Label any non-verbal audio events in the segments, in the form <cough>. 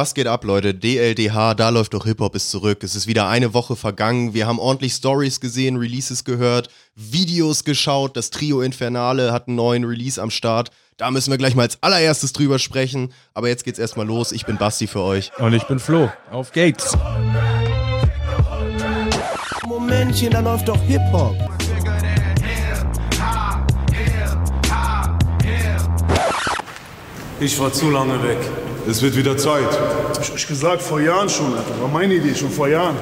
Was geht ab, Leute? DLDH, da läuft doch Hip-Hop ist zurück. Es ist wieder eine Woche vergangen. Wir haben ordentlich Stories gesehen, Releases gehört, Videos geschaut. Das Trio Infernale hat einen neuen Release am Start. Da müssen wir gleich mal als allererstes drüber sprechen. Aber jetzt geht's erstmal los. Ich bin Basti für euch. Und ich bin Flo. Auf geht's. Momentchen, da läuft doch Hip-Hop. Ich war zu lange weg. Es wird wieder Zeit. Hab ich euch gesagt, vor Jahren schon, Alter. War meine Idee, schon vor Jahren.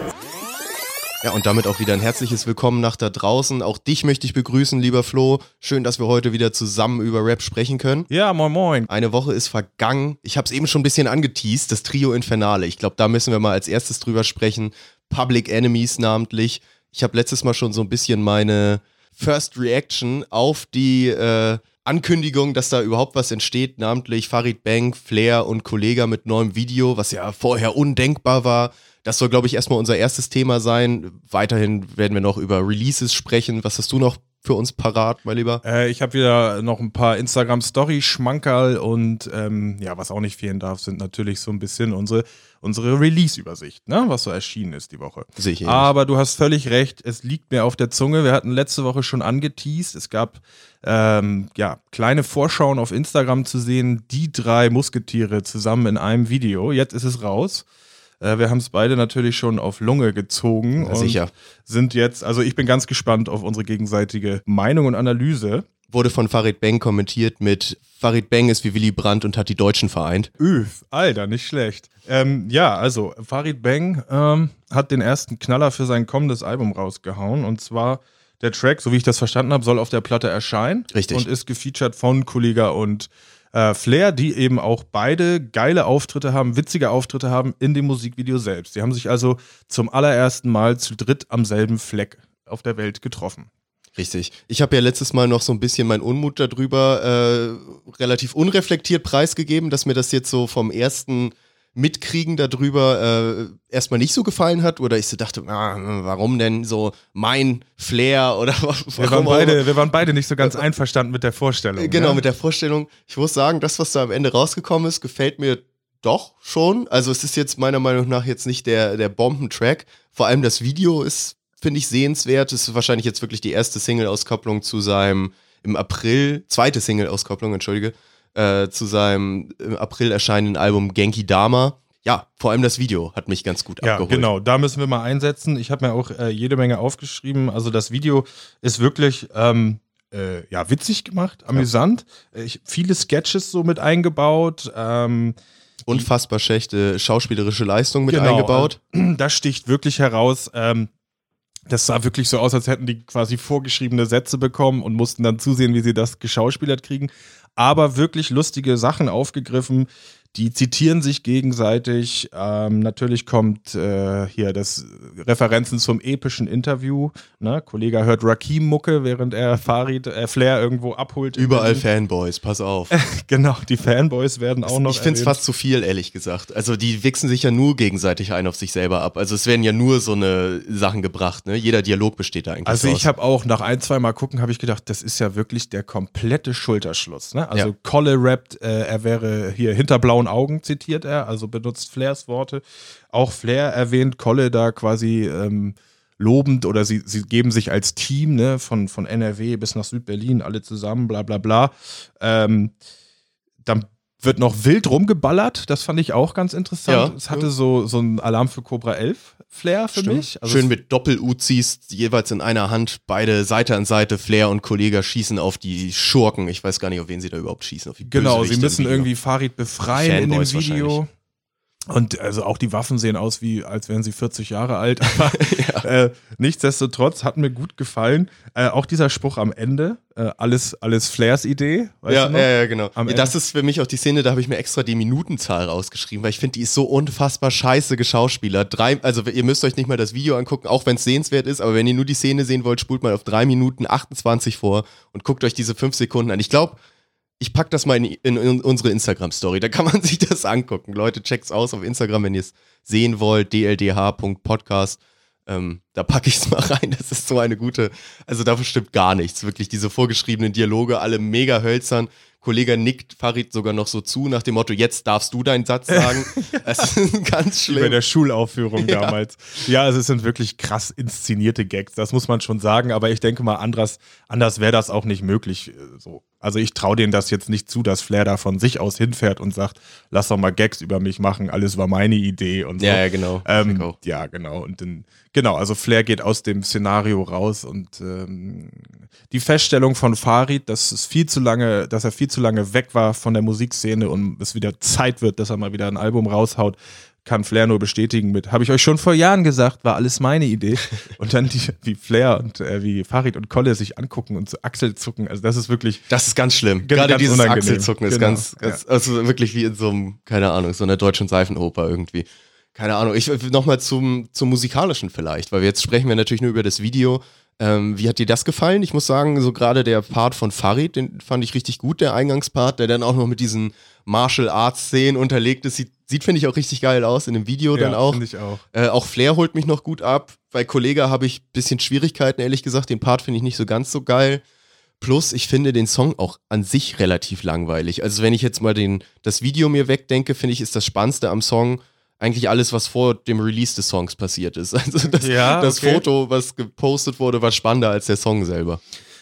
Ja, und damit auch wieder ein herzliches Willkommen nach da draußen. Auch dich möchte ich begrüßen, lieber Flo. Schön, dass wir heute wieder zusammen über Rap sprechen können. Ja, moin moin. Eine Woche ist vergangen. Ich habe es eben schon ein bisschen angeteased, das Trio Infernale. Ich glaube, da müssen wir mal als erstes drüber sprechen. Public Enemies namentlich. Ich habe letztes Mal schon so ein bisschen meine First Reaction auf die äh, Ankündigung, dass da überhaupt was entsteht, namentlich Farid Bang, Flair und Kollega mit neuem Video, was ja vorher undenkbar war. Das soll, glaube ich, erstmal unser erstes Thema sein. Weiterhin werden wir noch über Releases sprechen. Was hast du noch für uns parat, mein Lieber? Äh, ich habe wieder noch ein paar Instagram-Story-Schmankerl und ähm, ja, was auch nicht fehlen darf, sind natürlich so ein bisschen unsere, unsere Release-Übersicht, ne? was so erschienen ist die Woche. Sicher. Aber du hast völlig recht, es liegt mir auf der Zunge. Wir hatten letzte Woche schon angeteased. Es gab ähm, ja, kleine Vorschauen auf Instagram zu sehen, die drei Musketiere zusammen in einem Video. Jetzt ist es raus. Äh, wir haben es beide natürlich schon auf Lunge gezogen Na, und sicher. sind jetzt, also ich bin ganz gespannt auf unsere gegenseitige Meinung und Analyse. Wurde von Farid Bang kommentiert mit Farid Bang ist wie Willy Brandt und hat die Deutschen vereint. Üff, Alter, nicht schlecht. Ähm, ja, also Farid Bang ähm, hat den ersten Knaller für sein kommendes Album rausgehauen und zwar der Track, so wie ich das verstanden habe, soll auf der Platte erscheinen. Richtig. Und ist gefeatured von Kollega und äh, Flair, die eben auch beide geile Auftritte haben, witzige Auftritte haben in dem Musikvideo selbst. Die haben sich also zum allerersten Mal zu dritt am selben Fleck auf der Welt getroffen. Richtig. Ich habe ja letztes Mal noch so ein bisschen meinen Unmut darüber äh, relativ unreflektiert preisgegeben, dass mir das jetzt so vom ersten Mitkriegen darüber äh, erstmal nicht so gefallen hat oder ich so dachte, ah, warum denn so mein Flair oder warum Wir waren, beide, wir waren beide nicht so ganz einverstanden mit der Vorstellung. Genau, ne? mit der Vorstellung. Ich muss sagen, das, was da am Ende rausgekommen ist, gefällt mir doch schon. Also es ist jetzt meiner Meinung nach jetzt nicht der, der Bombentrack. Vor allem das Video ist, finde ich, sehenswert. Es ist wahrscheinlich jetzt wirklich die erste Single-Auskopplung zu seinem im April, zweite Single-Auskopplung, entschuldige, äh, zu seinem im April erscheinenden Album Genki Dama. Ja, vor allem das Video hat mich ganz gut Ja, abgeholt. genau, da müssen wir mal einsetzen. Ich habe mir auch äh, jede Menge aufgeschrieben. Also das Video ist wirklich ähm, äh, ja, witzig gemacht, amüsant. Äh, Ich, viele Sketches so mit eingebaut. Ähm, Unfassbar schlechte schauspielerische Leistung mit Genau, eingebaut. äh, <clears throat> das sticht wirklich heraus. Ähm, das sah wirklich so aus, als hätten die quasi vorgeschriebene Sätze bekommen und mussten dann zusehen, wie sie das geschauspielert kriegen. Aber wirklich lustige Sachen aufgegriffen. Die zitieren sich gegenseitig. Ähm, natürlich kommt äh, hier das Referenzen zum epischen Interview. Ne? Kollege hört Rakim-Mucke, während er Farid, äh, Flair irgendwo abholt. Überall. Fanboys, pass auf. <laughs> Genau, die Fanboys werden auch noch. ich finde es fast zu viel, ehrlich gesagt. Also die wichsen sich ja nur gegenseitig ein auf sich selber ab. Also es werden ja nur so eine Sachen gebracht, ne? Jeder Dialog besteht da eigentlich Also ich habe auch nach ein, zwei Mal gucken, habe ich gedacht, das ist ja wirklich der komplette Schulterschluss. Ne? Also Ja. Kolle rappt, äh, er wäre hier hinter blauen Augen, zitiert er, also benutzt Flairs Worte. Auch Flair erwähnt Kolle da quasi ähm, lobend oder sie, sie geben sich als Team, ne, von, von NRW bis nach Südberlin, alle zusammen, bla bla bla. Ähm, dann wird noch wild rumgeballert, das fand ich auch ganz interessant. Ja. es hatte so, so ein Alarm für Cobra 11 Flair für Stimmt. mich. Also Schön mit Doppel-Uzis, jeweils in einer Hand, beide Seite an Seite, Flair und Kollege schießen auf die Schurken. Ich weiß gar nicht, auf wen sie da überhaupt schießen. Genau, sie müssen irgendwie Farid befreien in dem Fanboys Video. Und also auch die Waffen sehen aus wie, als wären sie 40 Jahre alt. Aber <laughs> äh, nichtsdestotrotz hat mir gut gefallen. Äh, auch dieser Spruch am Ende, äh, alles, alles Flairs Idee. Ja, ja, ja, genau. Am Ja, das ist für mich auch die Szene, da habe ich mir extra die Minutenzahl rausgeschrieben, weil ich finde, die ist so unfassbar scheiße geschauspielert. Drei, also ihr müsst euch nicht mal das Video angucken, auch wenn es sehenswert ist, aber wenn ihr nur die Szene sehen wollt, spult mal auf drei Minuten 28 vor und guckt euch diese fünf Sekunden an. Ich glaube, ich pack das mal in, in, in unsere Instagram-Story, da kann man <laughs> sich das angucken. Leute, checkt's aus auf Instagram, wenn ihr es sehen wollt, dldh.podcast. Ähm, da packe ich es mal rein. Das ist so eine gute, also da stimmt gar nichts. Wirklich diese vorgeschriebenen Dialoge, alle mega hölzern. Kollege nickt Farid sogar noch so zu, nach dem Motto, jetzt darfst du deinen Satz sagen. <laughs> Es ist ganz Wie bei schlimm. der Schulaufführung Ja. damals. Ja, also es sind wirklich krass inszenierte Gags, das muss man schon sagen, aber ich denke mal, anders, anders wäre das auch nicht möglich. äh, So. Also ich traue denen das jetzt nicht zu, dass Flair da von sich aus hinfährt und sagt, lass doch mal Gags über mich machen, alles war meine Idee und so. Ja, ja, genau. Ähm, ja, genau. Und dann, genau, also Flair geht aus dem Szenario raus und ähm, die Feststellung von Farid, dass es viel zu lange, dass er viel zu lange weg war von der Musikszene und es wieder Zeit wird, dass er mal wieder ein Album raushaut, kann Flair nur bestätigen mit, habe ich euch schon vor Jahren gesagt, war alles meine Idee. <laughs> Und dann die, wie Flair und äh, wie Farid und Kolle sich angucken und so Achselzucken, also das ist wirklich, Das ist ganz schlimm. Ganz- Gerade ganz dieses unangenehm. Achselzucken ist Genau, ganz, ganz also wirklich wie in so einem, keine Ahnung, so einer deutschen Seifenoper irgendwie. Keine Ahnung. Ich nochmal zum, zum musikalischen vielleicht, weil wir jetzt sprechen wir natürlich nur über das Video. Ähm, wie hat dir das gefallen? Ich muss sagen, so gerade der Part von Farid, den fand ich richtig gut, der Eingangspart, der dann auch noch mit diesen Martial Arts Szenen unterlegt ist. Sieht, sieht finde ich, auch richtig geil aus in dem Video dann auch. finde ich auch. Äh, auch Flair holt mich noch gut ab. Bei Kollega habe ich ein bisschen Schwierigkeiten, ehrlich gesagt. Den Part finde ich nicht so ganz so geil. Plus, ich finde den Song auch an sich relativ langweilig. Also, wenn ich jetzt mal den, das Video mir wegdenke, finde ich, ist das Spannendste am Song eigentlich alles, was vor dem Release des Songs passiert ist. <laughs> Also, das, Ja, das okay. Foto, was gepostet wurde, war spannender als der Song selber.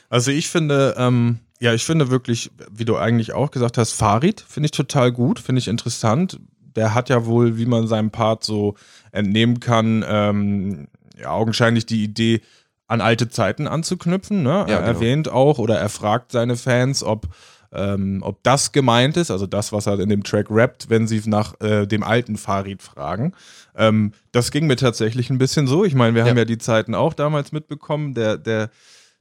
Also ich finde, ähm, ja, ich finde wirklich, wie du eigentlich auch gesagt hast, Farid finde ich total gut, finde ich interessant. Der hat ja wohl, wie man seinem Part so entnehmen kann, ähm, ja, augenscheinlich die Idee, an alte Zeiten anzuknüpfen. Ne? er Ja, genau. erwähnt auch oder er fragt seine Fans, ob, ähm, ob das gemeint ist, also das, was er in dem Track rappt, wenn sie nach äh, dem alten Farid fragen. Ähm, das ging mir tatsächlich ein bisschen so. Ich meine, wir haben Ja. ja die Zeiten auch damals mitbekommen. Der, der,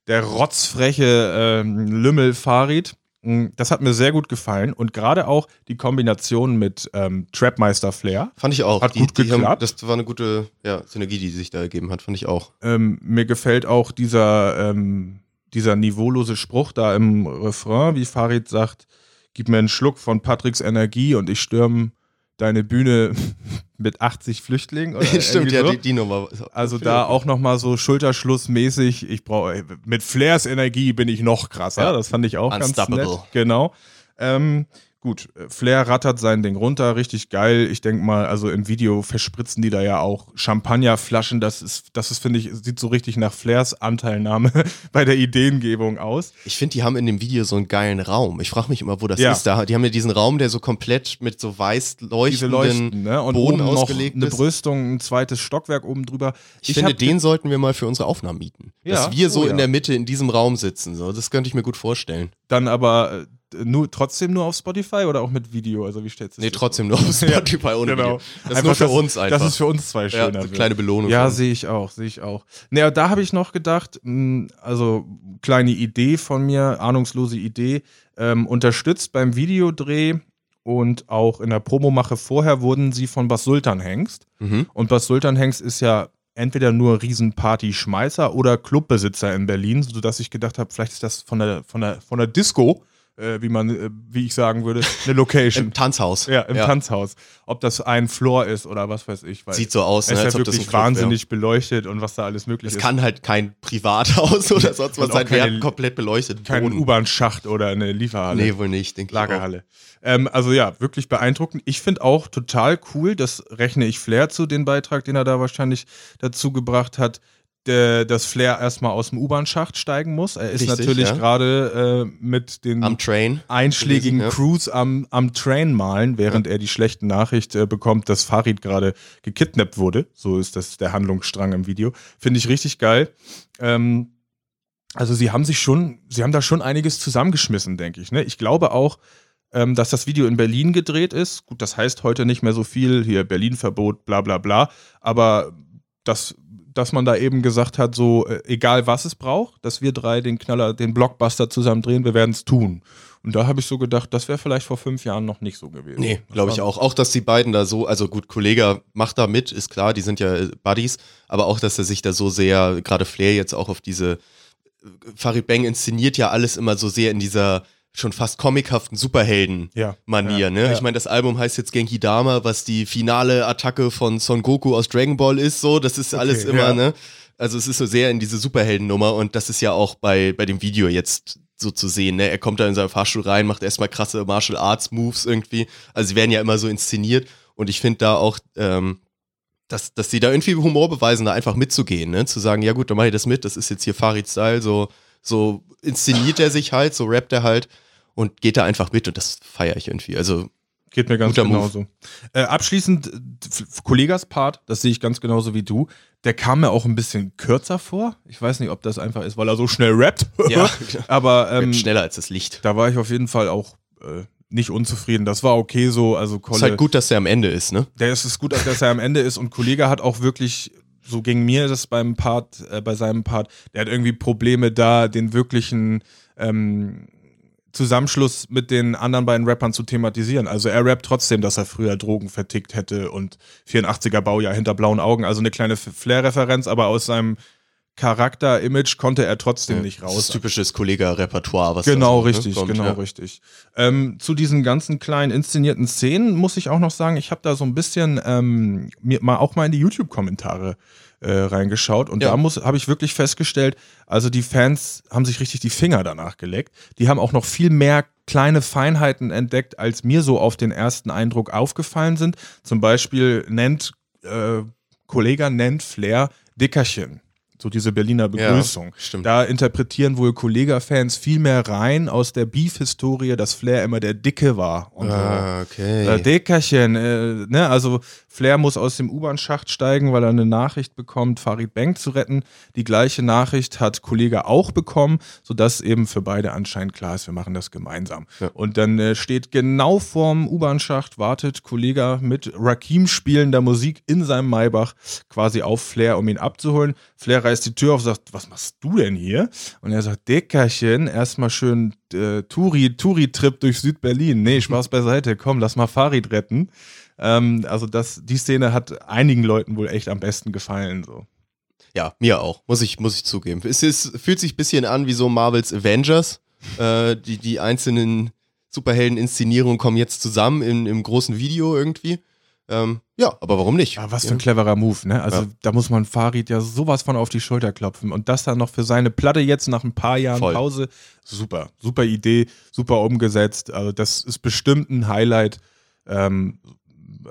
der rotzfreche ähm, Lümmel Farid. Mm, Das hat mir sehr gut gefallen und gerade auch die Kombination mit ähm, Trapmeister Flair. Fand ich auch. Hat gut haben, geklappt. das war eine gute ja, Synergie, die sich da ergeben hat, fand ich auch. Ähm, mir gefällt auch dieser, ähm, dieser niveaulose Spruch da im Refrain, wie Farid sagt, gib mir einen Schluck von Patricks Energie und ich stürme deine Bühne <laughs> mit 80 Flüchtlingen. Oder <laughs> Stimmt, ja, so. die, die Nummer. Also da auch nochmal so Schulterschlussmäßig, ich brauche mit Flairs Energie bin ich noch krasser. Ja. Das fand ich auch ganz nett. Genau. Ähm, gut, Flair rattert sein Ding runter, richtig geil. Ich denke mal, also im Video verspritzen die da ja auch Champagnerflaschen. Das ist, das ist, finde ich, sieht so richtig nach Flairs Anteilnahme <laughs> bei der Ideengebung aus. Ich finde, die haben in dem Video so einen geilen Raum. Ich frage mich immer, wo das Ja. ist. Da, die haben ja diesen Raum, der so komplett mit so weiß leuchtenden Leuchten, ne? Und Boden oben noch ausgelegt eine ist. Brüstung, ein zweites Stockwerk oben drüber. Ich, finde, hab- den sollten wir mal für unsere Aufnahmen mieten. Ja, Dass wir so oh ja. in der Mitte in diesem Raum sitzen. So. Das könnte ich mir gut vorstellen. dann aber äh, nur, trotzdem nur auf Spotify oder auch mit Video? Also wie stellst du Nee, das trotzdem nur auf <laughs> Spotify ohne Genau. Video. Das ist nur für uns einfach. Das ist für uns zwei ja, schöner. eine wird. kleine Belohnung. Ja, sehe ich auch, sehe ich auch. Naja, da habe ich noch gedacht, mh, also kleine Idee von mir, ahnungslose Idee, ähm, unterstützt beim Videodreh und auch in der Promomache vorher wurden sie von Bas Sultan Hengst. Mhm. Und Bas Sultan Hengst ist ja entweder nur Riesenparty-Schmeißer oder Clubbesitzer in Berlin, sodass ich gedacht habe, vielleicht ist das von der, von der, von der Disco, äh, wie man, äh, wie ich sagen würde, eine Location. <laughs> Im Tanzhaus. Ja, im Tanzhaus. Ob das ein Floor ist oder was weiß ich. Sieht so aus, es ne, ist als ja wirklich ein Club wahnsinnig beleuchtet und was da alles möglich Es ist. kann halt kein Privathaus oder <laughs> sonst was sein. Haben komplett beleuchtet. kein. U-Bahn-Schacht oder eine Lieferhalle. Nee, wohl nicht, denke. Lagerhalle. Ähm, also ja, wirklich beeindruckend. Ich finde auch total cool, das rechne ich Flair zu, den Beitrag, den er da wahrscheinlich dazu gebracht hat, der, dass Flair erstmal aus dem U-Bahn-Schacht steigen muss. Er ist Richtig, natürlich ja. gerade äh, mit den einschlägigen gelesen, ja. Crews am, am Train malen, während er die schlechte Nachricht äh, bekommt, dass Farid gerade gekidnappt wurde. So ist das der Handlungsstrang im Video. Finde ich richtig geil. Ähm, also sie haben sich schon, sie haben da schon einiges zusammengeschmissen, denke ich. Ne? Ich glaube auch, ähm, dass das Video in Berlin gedreht ist. Gut, das heißt heute nicht mehr so viel, hier Berlin-Verbot, bla bla bla. Aber dass, dass man da eben gesagt hat, so äh, egal was es braucht, dass wir drei den Knaller, den Blockbuster zusammen drehen, wir werden es tun. Und da habe ich so gedacht, das wäre vielleicht vor fünf Jahren noch nicht so gewesen. Nee, glaube ich auch. Auch, dass die beiden da so, also gut, Kollege macht da mit, ist klar, die sind ja äh, Buddies, aber auch, dass er sich da so sehr, gerade Flair jetzt auch auf diese, äh, Farid Bang inszeniert ja alles immer so sehr in dieser schon fast comichaften Superhelden-Manier. Ja. Ne? Ja. Ich meine, das Album heißt jetzt Genki Dama, was die finale Attacke von Son Goku aus Dragon Ball ist. So, das ist alles immer, ne? Also es ist so sehr in diese Superhelden-Nummer und das ist ja auch bei, bei dem Video jetzt so zu sehen. Ne? Er kommt da in seinen Fahrstuhl rein, macht erstmal krasse Martial Arts Moves irgendwie. Also sie werden ja immer so inszeniert und ich finde da auch, ähm, dass, dass sie da irgendwie Humor beweisen, da einfach mitzugehen, ne? Zu sagen, ja gut, dann mach ich das mit, das ist jetzt hier Farid Style, so, so inszeniert er sich halt, so rappt er halt und geht da einfach mit und das feiere ich irgendwie. Also Geht mir ganz Guter genauso. Äh, abschließend, äh, Kollegas Part, das sehe ich ganz genauso wie du. Der kam mir auch ein bisschen kürzer vor. Ich weiß nicht, ob das einfach ist, weil er so schnell rappt. Ja. <laughs> Aber ähm, schneller als das Licht. da war ich auf jeden Fall auch äh, nicht unzufrieden. Das war okay so. Also Kolle, Ist halt gut, dass der am Ende ist, ne? der ist es gut, dass er am Ende ist und Kollege hat auch wirklich, so ging mir das beim Part, äh, bei seinem Part, der hat irgendwie Probleme da, den wirklichen ähm, Zusammenschluss mit den anderen beiden Rappern zu thematisieren. Also er rappt trotzdem, dass er früher Drogen vertickt hätte und 84er Baujahr hinter blauen Augen, also eine kleine Flair-Referenz, aber aus seinem Charakter-Image konnte er trotzdem nicht Das ist raus. typisches Kollega-Repertoire, was Genau, da so, ne, richtig, kommt, genau, ja. richtig. Ähm, zu diesen ganzen kleinen inszenierten Szenen muss ich auch noch sagen, ich habe da so ein bisschen ähm, mir mal auch mal in die YouTube-Kommentare äh, reingeschaut und Ja. da muss habe ich wirklich festgestellt, also die Fans haben sich richtig die Finger danach geleckt. Die haben auch noch viel mehr kleine Feinheiten entdeckt, als mir so auf den ersten Eindruck aufgefallen sind. Zum Beispiel nennt äh, Kollege nennt Flair Dickerchen. So diese Berliner Begrüßung. stimmt. Da interpretieren wohl Kollega-Fans viel mehr rein aus der Beef-Historie, dass Flair immer der Dicke war. Und Ah, okay. Äh, Dickerchen, äh, ne, also Flair muss aus dem U-Bahn-Schacht steigen, weil er eine Nachricht bekommt, Farid Bank zu retten. Die gleiche Nachricht hat Kollege auch bekommen, sodass eben für beide anscheinend klar ist, wir machen das gemeinsam. Ja. Und dann äh, steht genau vorm U-Bahn-Schacht, wartet Kollege mit Rakim spielender Musik in seinem Maybach quasi auf Flair, um ihn abzuholen. Flair reißt die Tür auf, sagt, was machst du denn hier? Und er sagt, Dickerchen, erstmal schön äh, Touri, Touri-Trip durch Südberlin. Nee, Spaß beiseite, komm, lass mal Farid retten. Ähm, also das, die Szene hat einigen Leuten wohl echt am besten gefallen. So. Ja, mir auch, muss ich, muss ich zugeben. Es ist, fühlt sich ein bisschen an wie so Marvels Avengers. Äh, die, die einzelnen Superhelden-Inszenierungen kommen jetzt zusammen in, im großen Video irgendwie. Ähm, ja, aber warum nicht? Ja, was für ein cleverer Move, ne? Also Ja. da muss man Farid ja sowas von auf die Schulter klopfen. Und das dann noch für seine Platte jetzt nach ein paar Jahren Voll. Pause. Super, super Idee, super umgesetzt. Also das ist bestimmt ein Highlight ähm,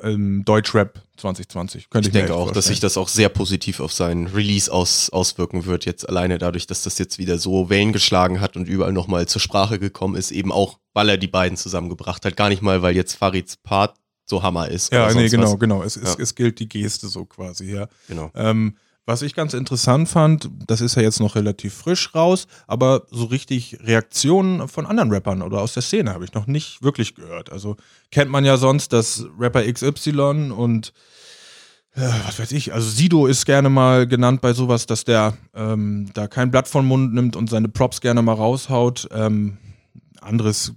im Deutschrap 2020. Könnte Ich ich, denke auch, dass sich das auch sehr positiv auf seinen Release aus, auswirken wird, jetzt alleine dadurch, dass das jetzt wieder so Wellen geschlagen hat und überall nochmal zur Sprache gekommen ist, eben auch, weil er die beiden zusammengebracht hat. Gar nicht mal, weil jetzt Farids Part so Hammer ist. Ja, nee, genau, was. genau. Es, es, Ja. es gilt die Geste so quasi, ja. genau. Ähm, was ich ganz interessant fand, das ist ja jetzt noch relativ frisch raus, aber so richtig Reaktionen von anderen Rappern oder aus der Szene habe ich noch nicht wirklich gehört. Also kennt man ja sonst, dass Rapper XY und äh, was weiß ich, also Sido ist gerne mal genannt bei sowas, dass der ähm, da kein Blatt vom Mund nimmt und seine Props gerne mal raushaut. Ähm, anderes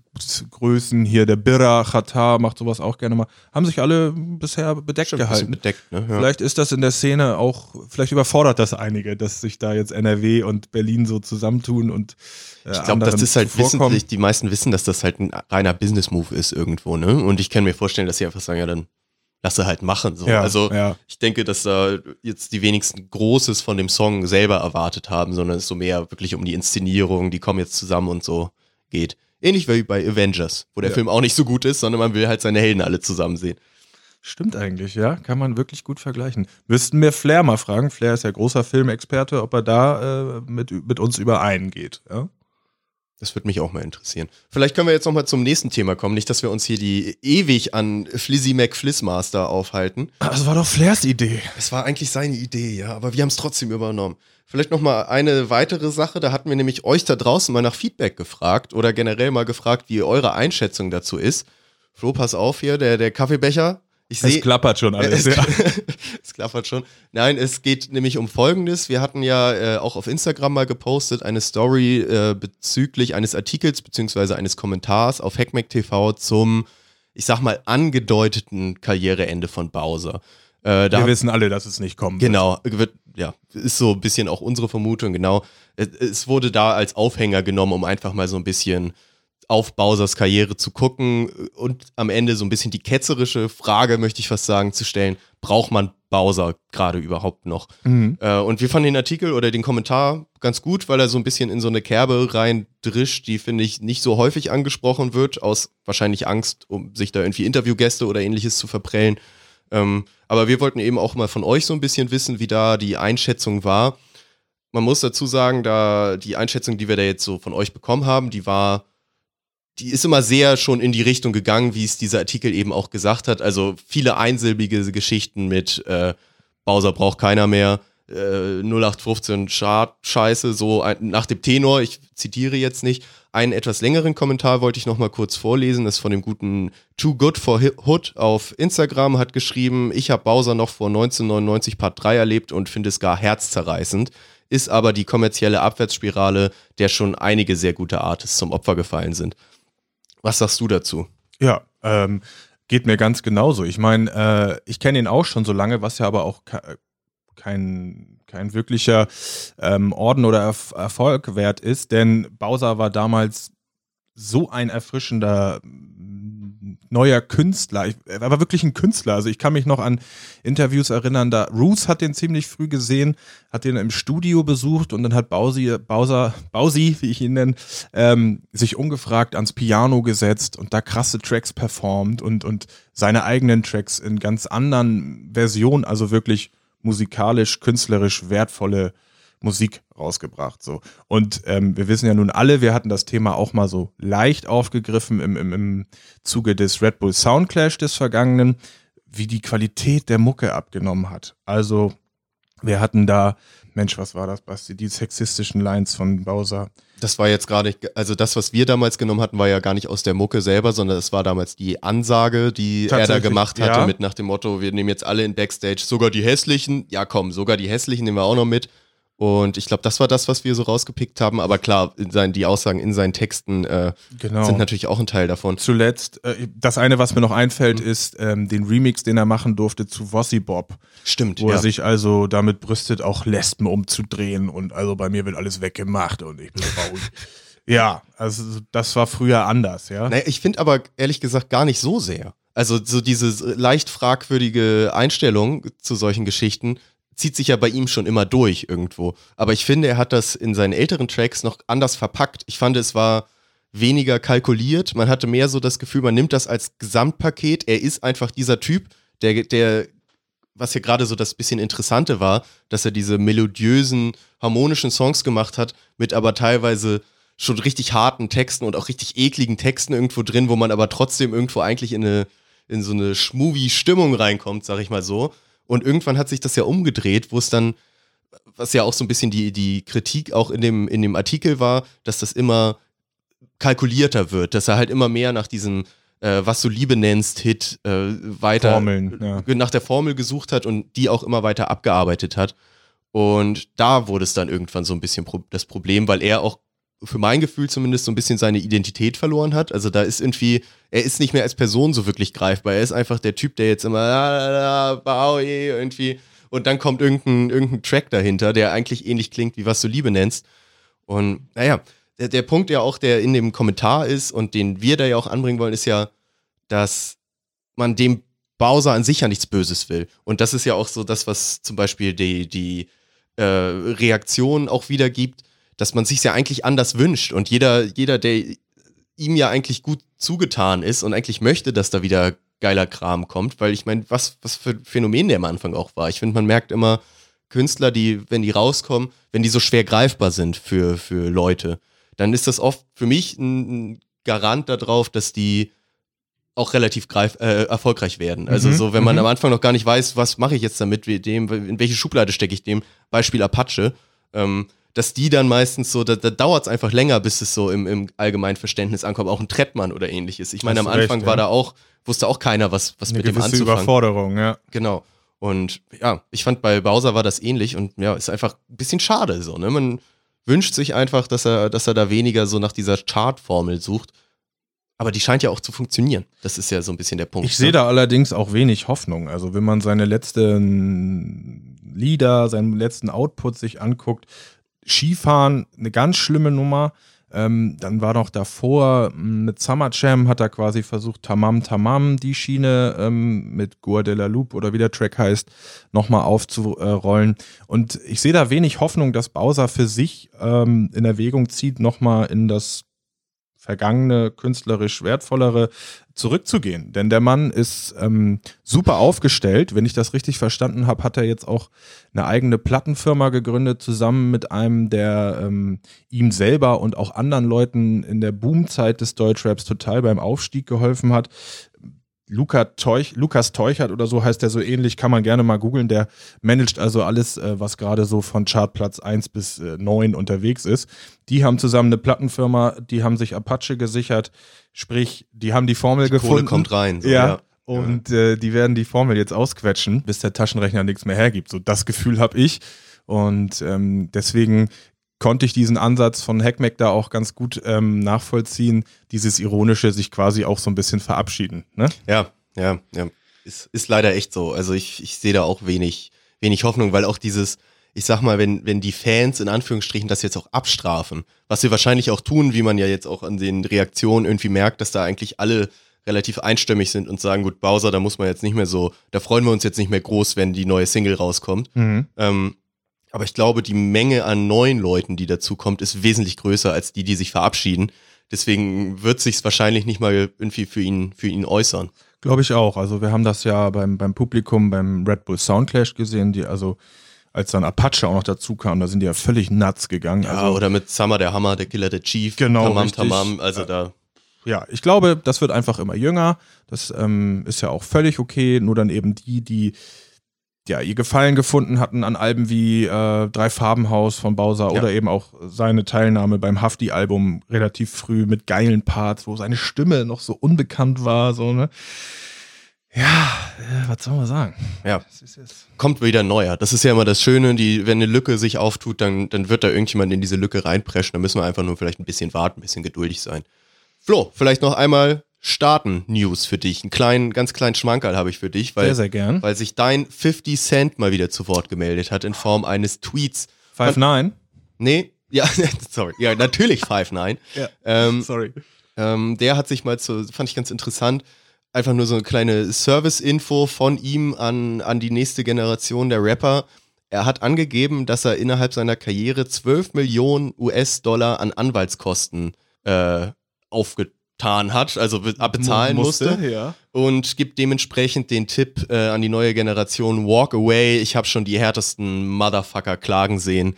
Größen hier, der Birra, Khatar macht sowas auch gerne mal. Haben sich alle bisher bedeckt Stimmt, gehalten. bedeckt, ne? Ja. Vielleicht ist das in der Szene auch, vielleicht überfordert das einige, dass sich da jetzt NRW und Berlin so zusammentun und äh, Ich glaube, das ist halt wissentlich, die meisten wissen, dass das halt ein reiner Business-Move ist irgendwo, ne? Und ich kann mir vorstellen, dass sie einfach sagen, ja, dann lass sie halt machen. So. Ja, also ja. ich denke, dass da jetzt die wenigsten Großes von dem Song selber erwartet haben, sondern es so mehr wirklich um die Inszenierung, die kommen jetzt zusammen und so geht. Ähnlich wie bei Avengers, wo der Ja. Film auch nicht so gut ist, sondern man will halt seine Helden alle zusammen sehen. Stimmt eigentlich, ja. Kann man wirklich gut vergleichen. Müssten wir Flair mal fragen. Flair ist ja großer Filmexperte, ob er da äh, mit, mit uns übereingeht. Ja? Das würde mich auch mal interessieren. Vielleicht können wir jetzt nochmal zum nächsten Thema kommen. Nicht, dass wir uns hier die ewig an Flizzy McFlissmaster aufhalten. Das war doch Flairs Idee. Es war eigentlich seine Idee, ja, aber wir haben es trotzdem übernommen. Vielleicht noch mal eine weitere Sache, da hatten wir nämlich euch da draußen mal nach Feedback gefragt oder generell mal gefragt, wie eure Einschätzung dazu ist. Flo, pass auf hier, der, der Kaffeebecher. Ich Es sehe, klappert schon alles. es, Ja. <laughs> es klappert schon. Nein, es geht nämlich um Folgendes. Wir hatten ja äh, auch auf Instagram mal gepostet eine Story äh, bezüglich eines Artikels beziehungsweise eines Kommentars auf Hackmack TV zum, ich sag mal, angedeuteten Karriereende von Bowser. Äh, da Wir wissen alle, dass es nicht kommen Genau, wird, ja, ist so ein bisschen auch unsere Vermutung, genau. Es, es wurde da als Aufhänger genommen, um einfach mal so ein bisschen auf Bowsers Karriere zu gucken und am Ende so ein bisschen die ketzerische Frage, möchte ich fast sagen, zu stellen, braucht man Bowser gerade überhaupt noch? Mhm. Äh, und wir fanden den Artikel oder den Kommentar ganz gut, weil er so ein bisschen in so eine Kerbe rein drischt, die, finde ich, nicht so häufig angesprochen wird, aus wahrscheinlich Angst, um sich da irgendwie Interviewgäste oder ähnliches zu verprellen. Ähm, aber wir wollten eben auch mal von euch so ein bisschen wissen, wie da die Einschätzung war. Man muss dazu sagen, da die Einschätzung, die wir da jetzt so von euch bekommen haben, die war die ist immer sehr schon in die Richtung gegangen, wie es dieser Artikel eben auch gesagt hat. Also viele einsilbige Geschichten mit äh, Bowser braucht keiner mehr, äh, 0815 Scheiße, so ein, nach dem Tenor, ich zitiere jetzt nicht. Einen etwas längeren Kommentar wollte ich noch mal kurz vorlesen, das ist von dem guten Too Good for Hood auf Instagram, hat geschrieben, ich habe Bowser noch vor 1999 Part 3 erlebt und finde es gar herzzerreißend ist aber die kommerzielle Abwärtsspirale, der schon einige sehr gute Artists zum Opfer gefallen sind. Was sagst du dazu? Ja, ähm, geht mir ganz genauso. Ich meine, äh, ich kenne ihn auch schon so lange, was ja aber auch kein, kein wirklicher ähm, Orden oder Erf Erfolg wert ist, denn Bowser war damals so ein erfrischender neuer Künstler. Ich, er war wirklich ein Künstler. Also ich kann mich noch an Interviews erinnern, da Roos hat den ziemlich früh gesehen, hat den im Studio besucht und dann hat Bausi, Bowser, Bausi, wie ich ihn nenne, ähm, sich ungefragt ans Piano gesetzt und da krasse Tracks performt und, und seine eigenen Tracks in ganz anderen Versionen, also wirklich musikalisch, künstlerisch wertvolle Musik rausgebracht. So. Und ähm, wir wissen ja nun alle, wir hatten das Thema auch mal so leicht aufgegriffen im, im, im Zuge des Red Bull Soundclash des vergangenen, wie die Qualität der Mucke abgenommen hat. Also wir hatten da, Mensch, was war das, Basti, die sexistischen Lines von Bowser. Das war jetzt gerade, also das, was wir damals genommen hatten, war ja gar nicht aus der Mucke selber, sondern es war damals die Ansage, die er da gemacht hatte, ja. mit nach dem Motto, wir nehmen jetzt alle in Backstage, sogar die hässlichen, ja komm, sogar die hässlichen nehmen wir auch noch mit. Und ich glaube, das war das, was wir so rausgepickt haben. Aber klar, sein, die Aussagen in seinen Texten äh, Genau. sind natürlich auch ein Teil davon. Zuletzt, äh, das eine, was mir noch einfällt, ist ähm, den Remix, den er machen durfte zu Wossi Bob. Stimmt, wo ja. er sich also damit brüstet, auch Lesben umzudrehen und also bei mir wird alles weggemacht und ich bin traurig. <laughs> ja, also das war früher anders, ja. Naja, ich finde aber ehrlich gesagt gar nicht so sehr. Also so diese leicht fragwürdige Einstellung zu solchen Geschichten zieht sich ja bei ihm schon immer durch irgendwo. Aber ich finde, er hat das in seinen älteren Tracks noch anders verpackt. Ich fand, es war weniger kalkuliert. Man hatte mehr so das Gefühl, man nimmt das als Gesamtpaket. Er ist einfach dieser Typ, der, der was hier gerade so das bisschen Interessante war, dass er diese melodiösen, harmonischen Songs gemacht hat, mit aber teilweise schon richtig harten Texten und auch richtig ekligen Texten irgendwo drin, wo man aber trotzdem irgendwo eigentlich in eine in so eine schmovie Stimmung reinkommt, sag ich mal so. Und irgendwann hat sich das ja umgedreht, wo es dann, was ja auch so ein bisschen die, die Kritik auch in dem, in dem Artikel war, dass das immer kalkulierter wird, dass er halt immer mehr nach diesem, äh, was du Liebe nennst, Hit äh, weiter Formeln, ja. nach der Formel gesucht hat und die auch immer weiter abgearbeitet hat. Und da wurde es dann irgendwann so ein bisschen pro das Problem, weil er auch für mein Gefühl zumindest so ein bisschen seine Identität verloren hat. Also da ist irgendwie, er ist nicht mehr als Person so wirklich greifbar. Er ist einfach der Typ, der jetzt immer la, la, irgendwie und dann kommt irgendein, irgendein Track dahinter, der eigentlich ähnlich klingt, wie was du Liebe nennst. Und naja, der, der Punkt ja auch, der in dem Kommentar ist und den wir da ja auch anbringen wollen, ist ja, dass man dem Bowser an sich ja nichts Böses will. Und das ist ja auch so das, was zum Beispiel die, die äh, Reaktion auch wiedergibt, dass man sich ja eigentlich anders wünscht und jeder, jeder, der ihm ja eigentlich gut zugetan ist und eigentlich möchte, dass da wieder geiler Kram kommt, weil ich meine, was, was für ein Phänomen der am Anfang auch war. Ich finde, man merkt immer Künstler, die, wenn die rauskommen, wenn die so schwer greifbar sind für, für Leute, dann ist das oft für mich ein Garant darauf, dass die auch relativ greif, äh, erfolgreich werden. Also Mhm, so, wenn man mhm. am Anfang noch gar nicht weiß, was mache ich jetzt damit, wie dem, in welche Schublade stecke ich dem, Beispiel Apache, ähm, dass die dann meistens so, da, da dauert es einfach länger, bis es so im, im allgemeinen Verständnis ankommt, auch ein Trettmann oder ähnliches. Ich meine, am du recht, Anfang war ja. da auch, wusste auch keiner, was, was Eine mit dem anzufangen. Überforderung, ja. Genau. Und ja, ich fand bei Bowser war das ähnlich und ja, ist einfach ein bisschen schade so, ne? Man wünscht sich einfach, dass er, dass er da weniger so nach dieser Chart-Formel sucht. Aber die scheint ja auch zu funktionieren. Das ist ja so ein bisschen der Punkt. Ich sehe ne? da allerdings auch wenig Hoffnung. Also wenn man seine letzten Lieder, seinen letzten Output sich anguckt, Skifahren, eine ganz schlimme Nummer. Ähm, dann war noch davor m, mit Summer Jam hat er quasi versucht, Tamam Tamam, die Schiene ähm, mit Goa de la Loop oder wie der Track heißt, nochmal aufzurollen. Und ich sehe da wenig Hoffnung, dass Bowser für sich ähm, in Erwägung zieht, nochmal in das vergangene, künstlerisch wertvollere zurückzugehen. Denn der Mann ist ähm, super aufgestellt. Wenn ich das richtig verstanden habe, hat er jetzt auch eine eigene Plattenfirma gegründet, zusammen mit einem, der ähm, ihm selber und auch anderen Leuten in der Boomzeit des Deutschraps total beim Aufstieg geholfen hat. Luca Teuch, Lukas Teuchert oder so heißt der so ähnlich, kann man gerne mal googeln. Der managt also alles, äh, was gerade so von Chartplatz 1 bis äh, 9 unterwegs ist. Die haben zusammen eine Plattenfirma, die haben sich Apache gesichert, sprich, die haben die Formel Die Kohle gefunden. kommt rein. So, ja. ja. Und äh, die werden die Formel jetzt ausquetschen, bis der Taschenrechner nichts mehr hergibt. So das Gefühl habe ich. Und ähm, deswegen konnte ich diesen Ansatz von Hackmack da auch ganz gut ähm, nachvollziehen, dieses ironische sich quasi auch so ein bisschen verabschieden. Ne? Ja, ja, ja. Ist, ist leider echt so. Also ich, ich sehe da auch wenig, wenig Hoffnung, weil auch dieses, ich sag mal, wenn, wenn die Fans in Anführungsstrichen das jetzt auch abstrafen, was sie wahrscheinlich auch tun, wie man ja jetzt auch an den Reaktionen irgendwie merkt, dass da eigentlich alle relativ einstimmig sind und sagen, gut, Bowser, da muss man jetzt nicht mehr so, da freuen wir uns jetzt nicht mehr groß, wenn die neue Single rauskommt. Ähm, aber ich glaube, die Menge an neuen Leuten, die dazukommt, ist wesentlich größer als die, die sich verabschieden. Deswegen wird sich's wahrscheinlich nicht mal irgendwie für ihn, für ihn äußern. Glaube ich auch. Also wir haben das ja beim, beim Publikum beim Red Bull Soundclash gesehen, die also als dann Apache auch noch dazu kam, da sind die ja völlig nuts gegangen. Ja, also, oder mit Summer der Hammer, der Killer der Chief, Genau, Tamam richtig. Tamam, also da. ja, ich glaube, das wird einfach immer jünger. Das ähm, ist ja auch völlig okay. Nur dann eben die, die ja ihr Gefallen gefunden hatten an Alben wie äh, Drei Farbenhaus von Bowser Ja. oder eben auch seine Teilnahme beim Hafti-Album relativ früh mit geilen Parts, wo seine Stimme noch so unbekannt war. So, ne? Ja, äh, was soll man sagen? Ja. Kommt wieder neuer. Das ist ja immer das Schöne, die, wenn eine Lücke sich auftut, dann, dann wird da irgendjemand in diese Lücke reinpreschen. Da müssen wir einfach nur vielleicht ein bisschen warten, ein bisschen geduldig sein. Flo, vielleicht noch einmal starten News für dich. Einen kleinen, ganz kleinen Schmankerl habe ich für dich, weil, sehr, sehr gern. weil sich dein 50 Cent mal wieder zu Wort gemeldet hat in Form eines Tweets. Five Nine. Nee, ja, <laughs> sorry. Ja, natürlich Five Nine. Ja. Ähm, Sorry. ähm, der hat sich mal zu, fand ich ganz interessant, einfach nur so eine kleine Service-Info von ihm an, an die nächste Generation der Rapper. Er hat angegeben, dass er innerhalb seiner Karriere 12 Millionen US-Dollar an Anwaltskosten äh, aufgetan hat, also be bezahlen musste. Ja. Und gibt dementsprechend den Tipp äh, an die neue Generation: Walk away. Ich habe schon die härtesten Motherfucker klagen sehen.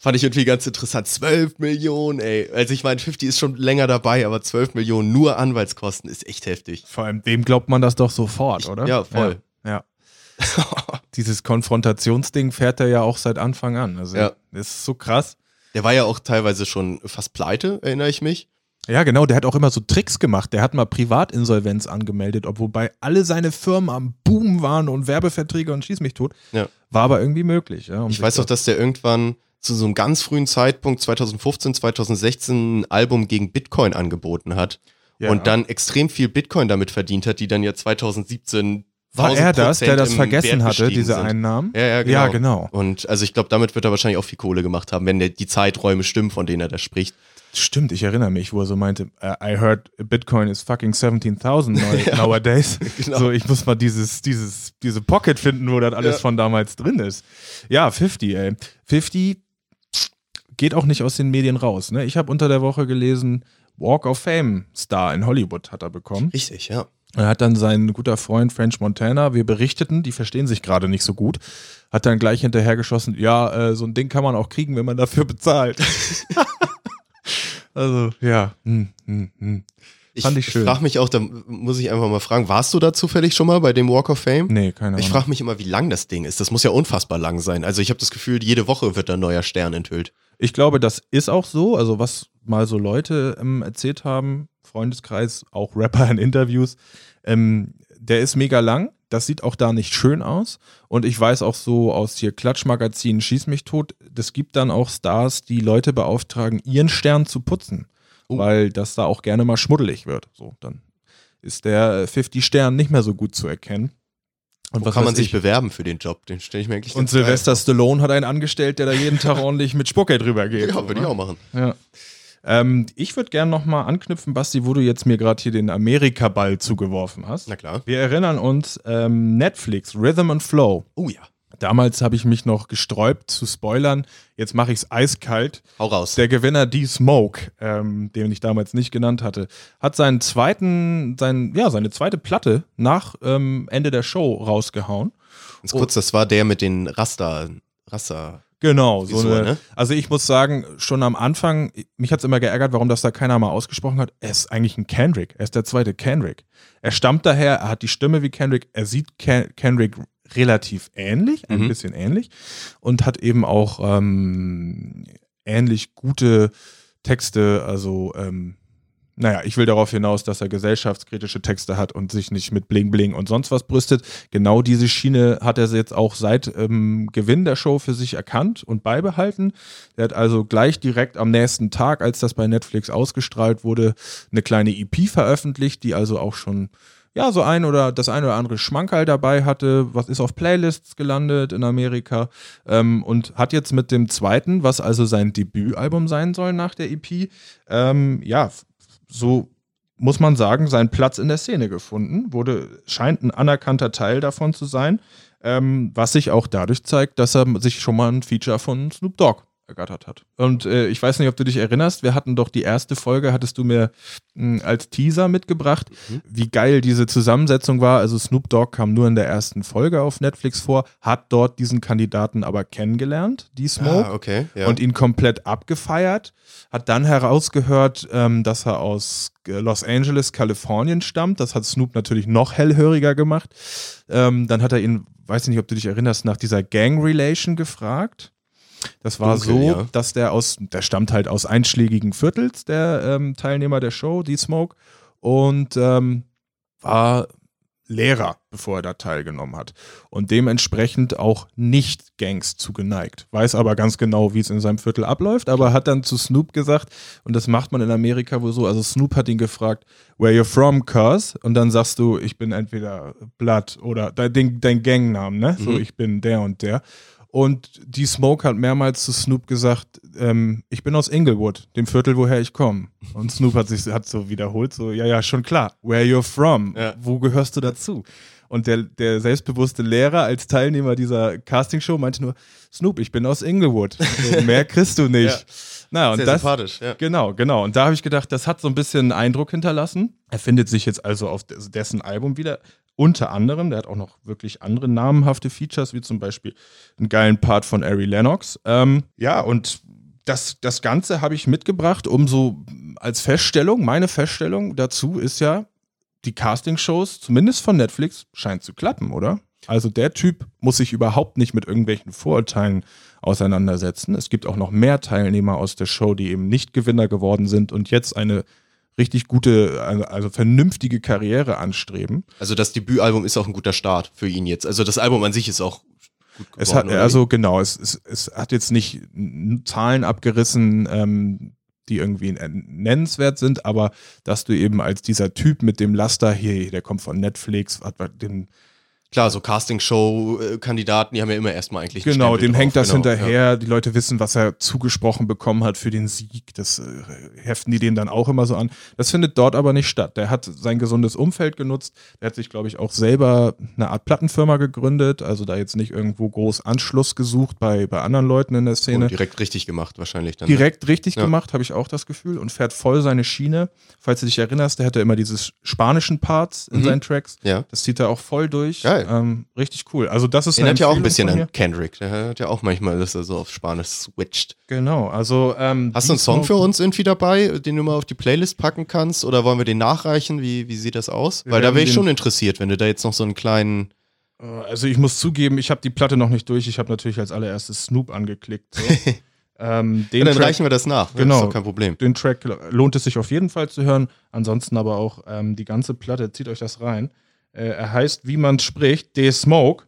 Fand ich irgendwie ganz interessant. 12 Millionen, ey. Also ich meine, 50 ist schon länger dabei, aber 12 Millionen nur Anwaltskosten ist echt heftig. Vor allem dem glaubt man das doch sofort, oder? ja, voll. Ja. ja. <laughs> Dieses Konfrontationsding fährt er ja auch seit Anfang an. Also Ja. das ist so krass. Der war ja auch teilweise schon fast pleite, erinnere ich mich. Ja, genau, der hat auch immer so Tricks gemacht. Der hat mal Privatinsolvenz angemeldet, obwohl bei alle seine Firmen am Boom waren und Werbeverträge und schieß mich tot. Ja. War aber irgendwie möglich. Ja, um Ich weiß doch, dass der irgendwann zu so einem ganz frühen Zeitpunkt, 2015, 2016, ein Album gegen Bitcoin angeboten hat. Ja. Und dann extrem viel Bitcoin damit verdient hat, die dann ja 2017 War er das, der 1000% das vergessen hatte, diese sind. Einnahmen? Ja, ja, genau. Ja, genau. Und also ich glaube, damit wird er wahrscheinlich auch viel Kohle gemacht haben, wenn der, die Zeiträume stimmen, von denen er da spricht. Stimmt, ich erinnere mich, wo er so meinte, äh, I heard Bitcoin is fucking 17.000 neu- <laughs> nowadays. <laughs> Genau. So, ich muss mal dieses, dieses, diese Pocket finden, wo das alles Ja. von damals drin ist. Ja, 50, ey. 50 geht auch nicht aus den Medien raus. Ne? Ich habe unter der Woche gelesen, Walk of Fame Star in Hollywood hat er bekommen. Richtig, ja. Er hat dann sein guter Freund French Montana, wir berichteten, die verstehen sich gerade nicht so gut, hat dann gleich hinterhergeschossen, ja, äh, so ein Ding kann man auch kriegen, wenn man dafür bezahlt. <laughs> also, ja. Hm, hm, hm. Fand ich schön. frage mich auch, da muss ich einfach mal fragen, warst du da zufällig schon mal bei dem Walk of Fame? Nee, keine Ahnung. Ich frage mich immer, wie lang das Ding ist. Das muss ja unfassbar lang sein. Also ich habe das Gefühl, jede Woche wird da ein neuer Stern enthüllt. Ich glaube, das ist auch so. Also, was mal so Leute ähm, erzählt haben, Freundeskreis, auch Rapper in Interviews, ähm, der ist mega lang. Das sieht auch da nicht schön aus. Und ich weiß auch so aus hier Klatschmagazinen, Schieß mich tot, das gibt dann auch Stars, die Leute beauftragen, ihren Stern zu putzen. Weil das da auch gerne mal schmuddelig wird. So, dann ist der äh, 50 Stern nicht mehr so gut zu erkennen. Und Wo kann man sich ich? bewerben für den Job? Den stelle ich mir eigentlich Und Sylvester Stallone hat einen angestellt, der da jeden Tag <laughs> ordentlich mit Spucke drüber geht. Ja, so, würde ich auch machen. Ja. Ähm, ich würde gerne nochmal anknüpfen, Basti, wo du jetzt mir gerade hier den Amerika-Ball zugeworfen hast. Na klar. Wir erinnern uns, ähm, Netflix, Rhythm and Flow. Oh ja. Damals habe ich mich noch gesträubt zu spoilern. Jetzt mache ich es eiskalt. Hau raus. Der Gewinner D-Smoke, ähm, den ich damals nicht genannt hatte, hat seinen zweiten, sein, ja, seine zweite Platte nach ähm, Ende der Show rausgehauen. Ganz kurz, das war der mit den Raster, Raster. Genau, so Visur, eine, ne? also ich muss sagen, schon am Anfang, mich hat es immer geärgert, warum das da keiner mal ausgesprochen hat. Er ist eigentlich ein Kendrick. Er ist der zweite Kendrick. Er stammt daher, er hat die Stimme wie Kendrick, er sieht Ken Kendrick relativ ähnlich, ein Mhm. bisschen ähnlich und hat eben auch ähm, ähnlich gute Texte, also ähm, naja, ich will darauf hinaus, dass er gesellschaftskritische Texte hat und sich nicht mit Bling Bling und sonst was brüstet. Genau diese Schiene hat er jetzt auch seit ähm, Gewinn der Show für sich erkannt und beibehalten. Er hat also gleich direkt am nächsten Tag, als das bei Netflix ausgestrahlt wurde, eine kleine EP veröffentlicht, die also auch schon ja, so ein oder das ein oder andere Schmankerl dabei hatte, was ist auf Playlists gelandet in Amerika ähm, und hat jetzt mit dem zweiten, was also sein Debütalbum sein soll nach der EP, ähm, ja, so muss man sagen, seinen Platz in der Szene gefunden, wurde, scheint ein anerkannter Teil davon zu sein, ähm, was sich auch dadurch zeigt, dass er sich schon mal ein Feature von Snoop Dogg ergattert hat. Und äh, ich weiß nicht, ob du dich erinnerst, wir hatten doch die erste Folge, hattest du mir mh, als Teaser mitgebracht, wie geil diese Zusammensetzung war. Also Snoop Dogg kam nur in der ersten Folge auf Netflix vor, hat dort diesen Kandidaten aber kennengelernt, die Smoke Ah, okay. Ja. und ihn komplett abgefeiert. Hat dann herausgehört, ähm, dass er aus äh, Los Angeles, Kalifornien stammt. Das hat Snoop natürlich noch hellhöriger gemacht. Ähm, dann hat er ihn, weiß ich nicht, ob du dich erinnerst, nach dieser Gang Relation gefragt. Das war Dunkel, so, ja. dass der aus, der stammt halt aus einschlägigen Viertels, der ähm, Teilnehmer der Show, die Smoke, und ähm, war Lehrer, bevor er da teilgenommen hat. Und dementsprechend auch nicht Gangs zugeneigt. Weiß aber ganz genau, wie es in seinem Viertel abläuft, aber hat dann zu Snoop gesagt, und das macht man in Amerika wohl so, also Snoop hat ihn gefragt, where you from, cuz? Und dann sagst du, ich bin entweder Blood oder dein, dein Gangnamen, ne? So, Mhm. ich bin der und der. Und die Smoke hat mehrmals zu Snoop gesagt, ähm, ich bin aus Inglewood, dem Viertel, woher ich komme. Und Snoop hat sich hat so wiederholt, so, ja, ja, schon klar, where you're from, Ja. wo gehörst du dazu? Und der, der selbstbewusste Lehrer als Teilnehmer dieser Castingshow meinte nur, Snoop, ich bin aus Inglewood. So, mehr kriegst du nicht. <laughs> Naja, und Sehr das, sympathisch, ja. Genau, genau. Und da habe ich gedacht, das hat so ein bisschen einen Eindruck hinterlassen. Er findet sich jetzt also auf des- dessen Album wieder. Unter anderem, der hat auch noch wirklich andere namenhafte Features, wie zum Beispiel einen geilen Part von Ari Lennox. Ähm, ja, und das, das Ganze habe ich mitgebracht, um so als Feststellung, meine Feststellung dazu ist ja, die Castingshows, zumindest von Netflix, scheint zu klappen, oder? Also der Typ muss sich überhaupt nicht mit irgendwelchen Vorurteilen auseinandersetzen. Es gibt auch noch mehr Teilnehmer aus der Show, die eben nicht Gewinner geworden sind und jetzt eine richtig gute, also, also vernünftige Karriere anstreben. Also das Debütalbum ist auch ein guter Start für ihn jetzt. Also das Album an sich ist auch gut geworden. Es hat, also genau, es, es, es hat jetzt nicht Zahlen abgerissen, ähm, die irgendwie nennenswert sind, aber dass du eben als dieser Typ mit dem Laster hier, der kommt von Netflix, hat den, Klar, so Castingshow-Kandidaten, die haben ja immer erstmal eigentlich genau, dem hängt das genau, hinterher, die Leute wissen, was er zugesprochen bekommen hat für den Sieg, das äh, heften die den dann auch immer so an. Das findet dort aber nicht statt. Der hat sein gesundes Umfeld genutzt, der hat sich, glaube ich, auch selber eine Art Plattenfirma gegründet, also da jetzt nicht irgendwo groß Anschluss gesucht bei, bei anderen Leuten in der Ja. Szene. Und direkt richtig gemacht wahrscheinlich dann. ne? direkt richtig Ja. gemacht, habe ich auch das Gefühl, und fährt voll seine Schiene. Falls du dich erinnerst, der hatte immer diese spanischen Parts in Mhm. seinen Tracks. Ja. Das zieht er auch voll durch. Geil. Ähm, richtig cool. Also das ist Erinnert ja auch ein bisschen an. Kendrick. Der hat ja auch manchmal, dass er so auf Spanisch switcht. Genau. Also ähm, Hast du einen Song für uns irgendwie dabei, den du mal auf die Playlist packen kannst? Oder wollen wir den nachreichen? Wie, wie sieht das aus? Wir Weil da wäre ich schon interessiert, wenn du da jetzt noch so einen kleinen. Äh, Also ich muss zugeben, ich habe die Platte noch nicht durch. Ich habe natürlich als allererstes Snoop angeklickt. So. <laughs> ähm, den Ja, dann Track- reichen wir das nach. Genau. Das kein Problem. Den Track lohnt es sich auf jeden Fall zu hören. Ansonsten aber auch ähm, die ganze Platte, zieht euch das rein. Äh, er heißt, wie man spricht, The Smoke.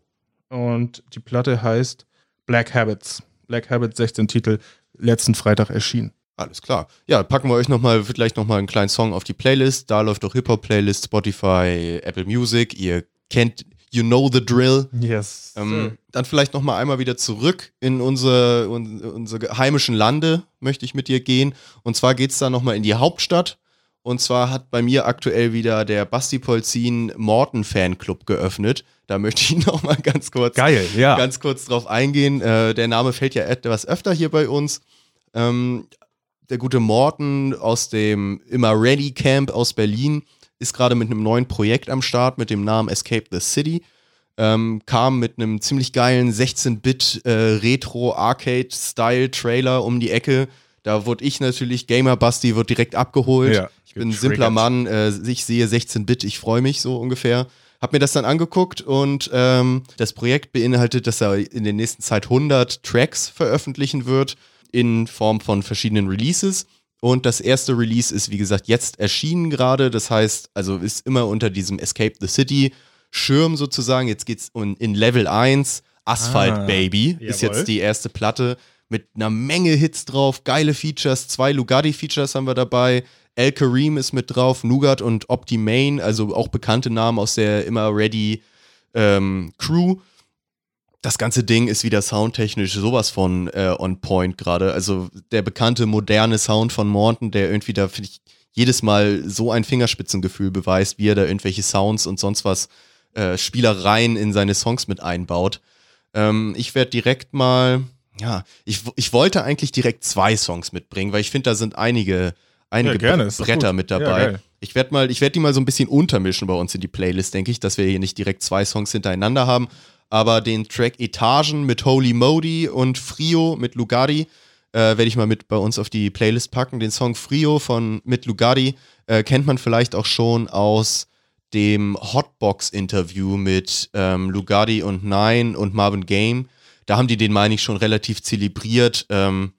Und die Platte heißt Black Habits. Black Habits, 16 Titel, letzten Freitag erschienen. Alles klar. Ja, packen wir euch nochmal, vielleicht nochmal einen kleinen Song auf die Playlist. Da läuft auch Hip-Hop-Playlist, Spotify, Apple Music. Ihr kennt, You know the drill. Yes. Ähm, dann vielleicht noch mal einmal wieder zurück in unsere, un, unsere heimischen Lande, möchte ich mit dir gehen. Und zwar geht es da noch mal in die Hauptstadt. Und zwar hat bei mir aktuell wieder der Basti Polzin Morten Fanclub geöffnet. Da möchte ich <laughs> noch mal ganz kurz, Geil, ja. ganz kurz drauf eingehen. Äh, der Name fällt ja etwas öfter hier bei uns. Ähm, der gute Morten aus dem Immer Ready Camp aus Berlin ist gerade mit einem neuen Projekt am Start mit dem Namen Escape the City. Ähm, kam mit einem ziemlich geilen 16-Bit äh, Retro-Arcade-Style-Trailer um die Ecke. Da wurde ich natürlich, Gamer Basti, wird direkt abgeholt. Ja, ich bin ein simpler. Mann, äh, ich sehe 16-Bit, ich freue mich so ungefähr. Hab mir das dann angeguckt und ähm, das Projekt beinhaltet, dass er in der nächsten Zeit 100 Tracks veröffentlichen wird in Form von verschiedenen Releases. Und das erste Release ist, wie gesagt, jetzt erschienen gerade. Das heißt, also ist immer unter diesem Escape the City Schirm sozusagen. Jetzt geht's um, in Level 1. Asphalt Ah, Baby ist jawohl. jetzt die erste Platte mit einer Menge Hits drauf, geile Features, zwei Lugatti-Features haben wir dabei. El Kareem ist mit drauf, Nougat und Optimane, also auch bekannte Namen aus der immer ready ähm, Crew. Das ganze Ding ist wieder soundtechnisch sowas von äh, on point gerade. Also der bekannte moderne Sound von Morton, der irgendwie da, finde ich, jedes Mal so ein Fingerspitzengefühl beweist, wie er da irgendwelche Sounds und sonst was, äh, Spielereien in seine Songs mit einbaut. Ähm, ich werde direkt mal, ja, ich, ich wollte eigentlich direkt zwei Songs mitbringen, weil ich finde, da sind einige, einige Ja, gerne, Bretter mit Ja, dabei. geil. ich werde mal, ich werde die mal so ein bisschen untermischen bei uns in die Playlist, denke ich, dass wir hier nicht direkt zwei Songs hintereinander haben. Aber den Track Etagen mit Holy Modi und Frio mit Lugari äh, werde ich mal mit bei uns auf die Playlist packen. Den Song Frio von mit Lugari äh, kennt man vielleicht auch schon aus dem Hotbox-Interview mit ähm, Lugardi und Nine und Marvin Game. Da haben die den, meine ich, schon relativ zelebriert. Ähm,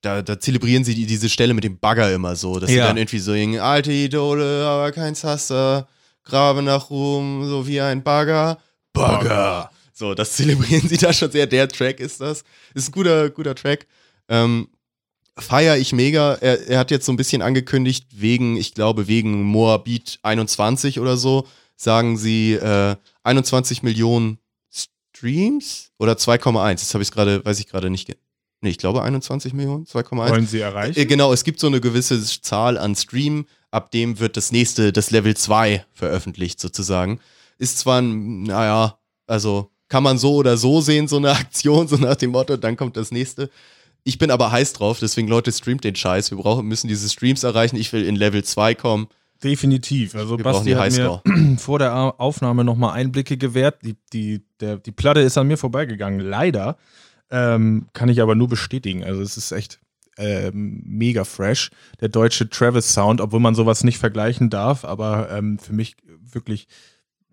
da, da zelebrieren sie die, diese Stelle mit dem Bagger immer so, dass sie Ja. dann irgendwie so singen, alte Idole, aber kein Zaster, grabe nach Ruhm, so wie ein Bagger. Bagger. So, das <laughs> zelebrieren sie da schon sehr. Der Track ist das. Ist ein guter, guter Track. Ähm, feier ich mega. Er, er hat jetzt so ein bisschen angekündigt, wegen, ich glaube, wegen Moabit 21 oder so, sagen sie äh, 21 Millionen Streams oder 2,1. Das habe ich gerade, weiß ich gerade nicht. Nee, ich glaube 21 Millionen, 2,1. Wollen sie erreichen? Äh, Genau, es gibt so eine gewisse Zahl an Stream, ab dem wird das nächste, das Level 2 veröffentlicht sozusagen. Ist zwar, ein, naja, also kann man so oder so sehen, so eine <laughs> Aktion, so nach dem Motto, dann kommt das nächste. Ich bin aber heiß drauf, deswegen Leute, streamt den Scheiß. Wir brauchen, müssen diese Streams erreichen. Ich will in Level 2 kommen. Definitiv. Also Wir Basti hat Highscore. mir <clears throat> vor der Aufnahme nochmal Einblicke gewährt. Die, die, der, die Platte ist an mir vorbeigegangen, leider. Ähm, kann ich aber nur bestätigen. Also es ist echt ähm, mega fresh. Der deutsche Travis Sound, obwohl man sowas nicht vergleichen darf, aber ähm, für mich wirklich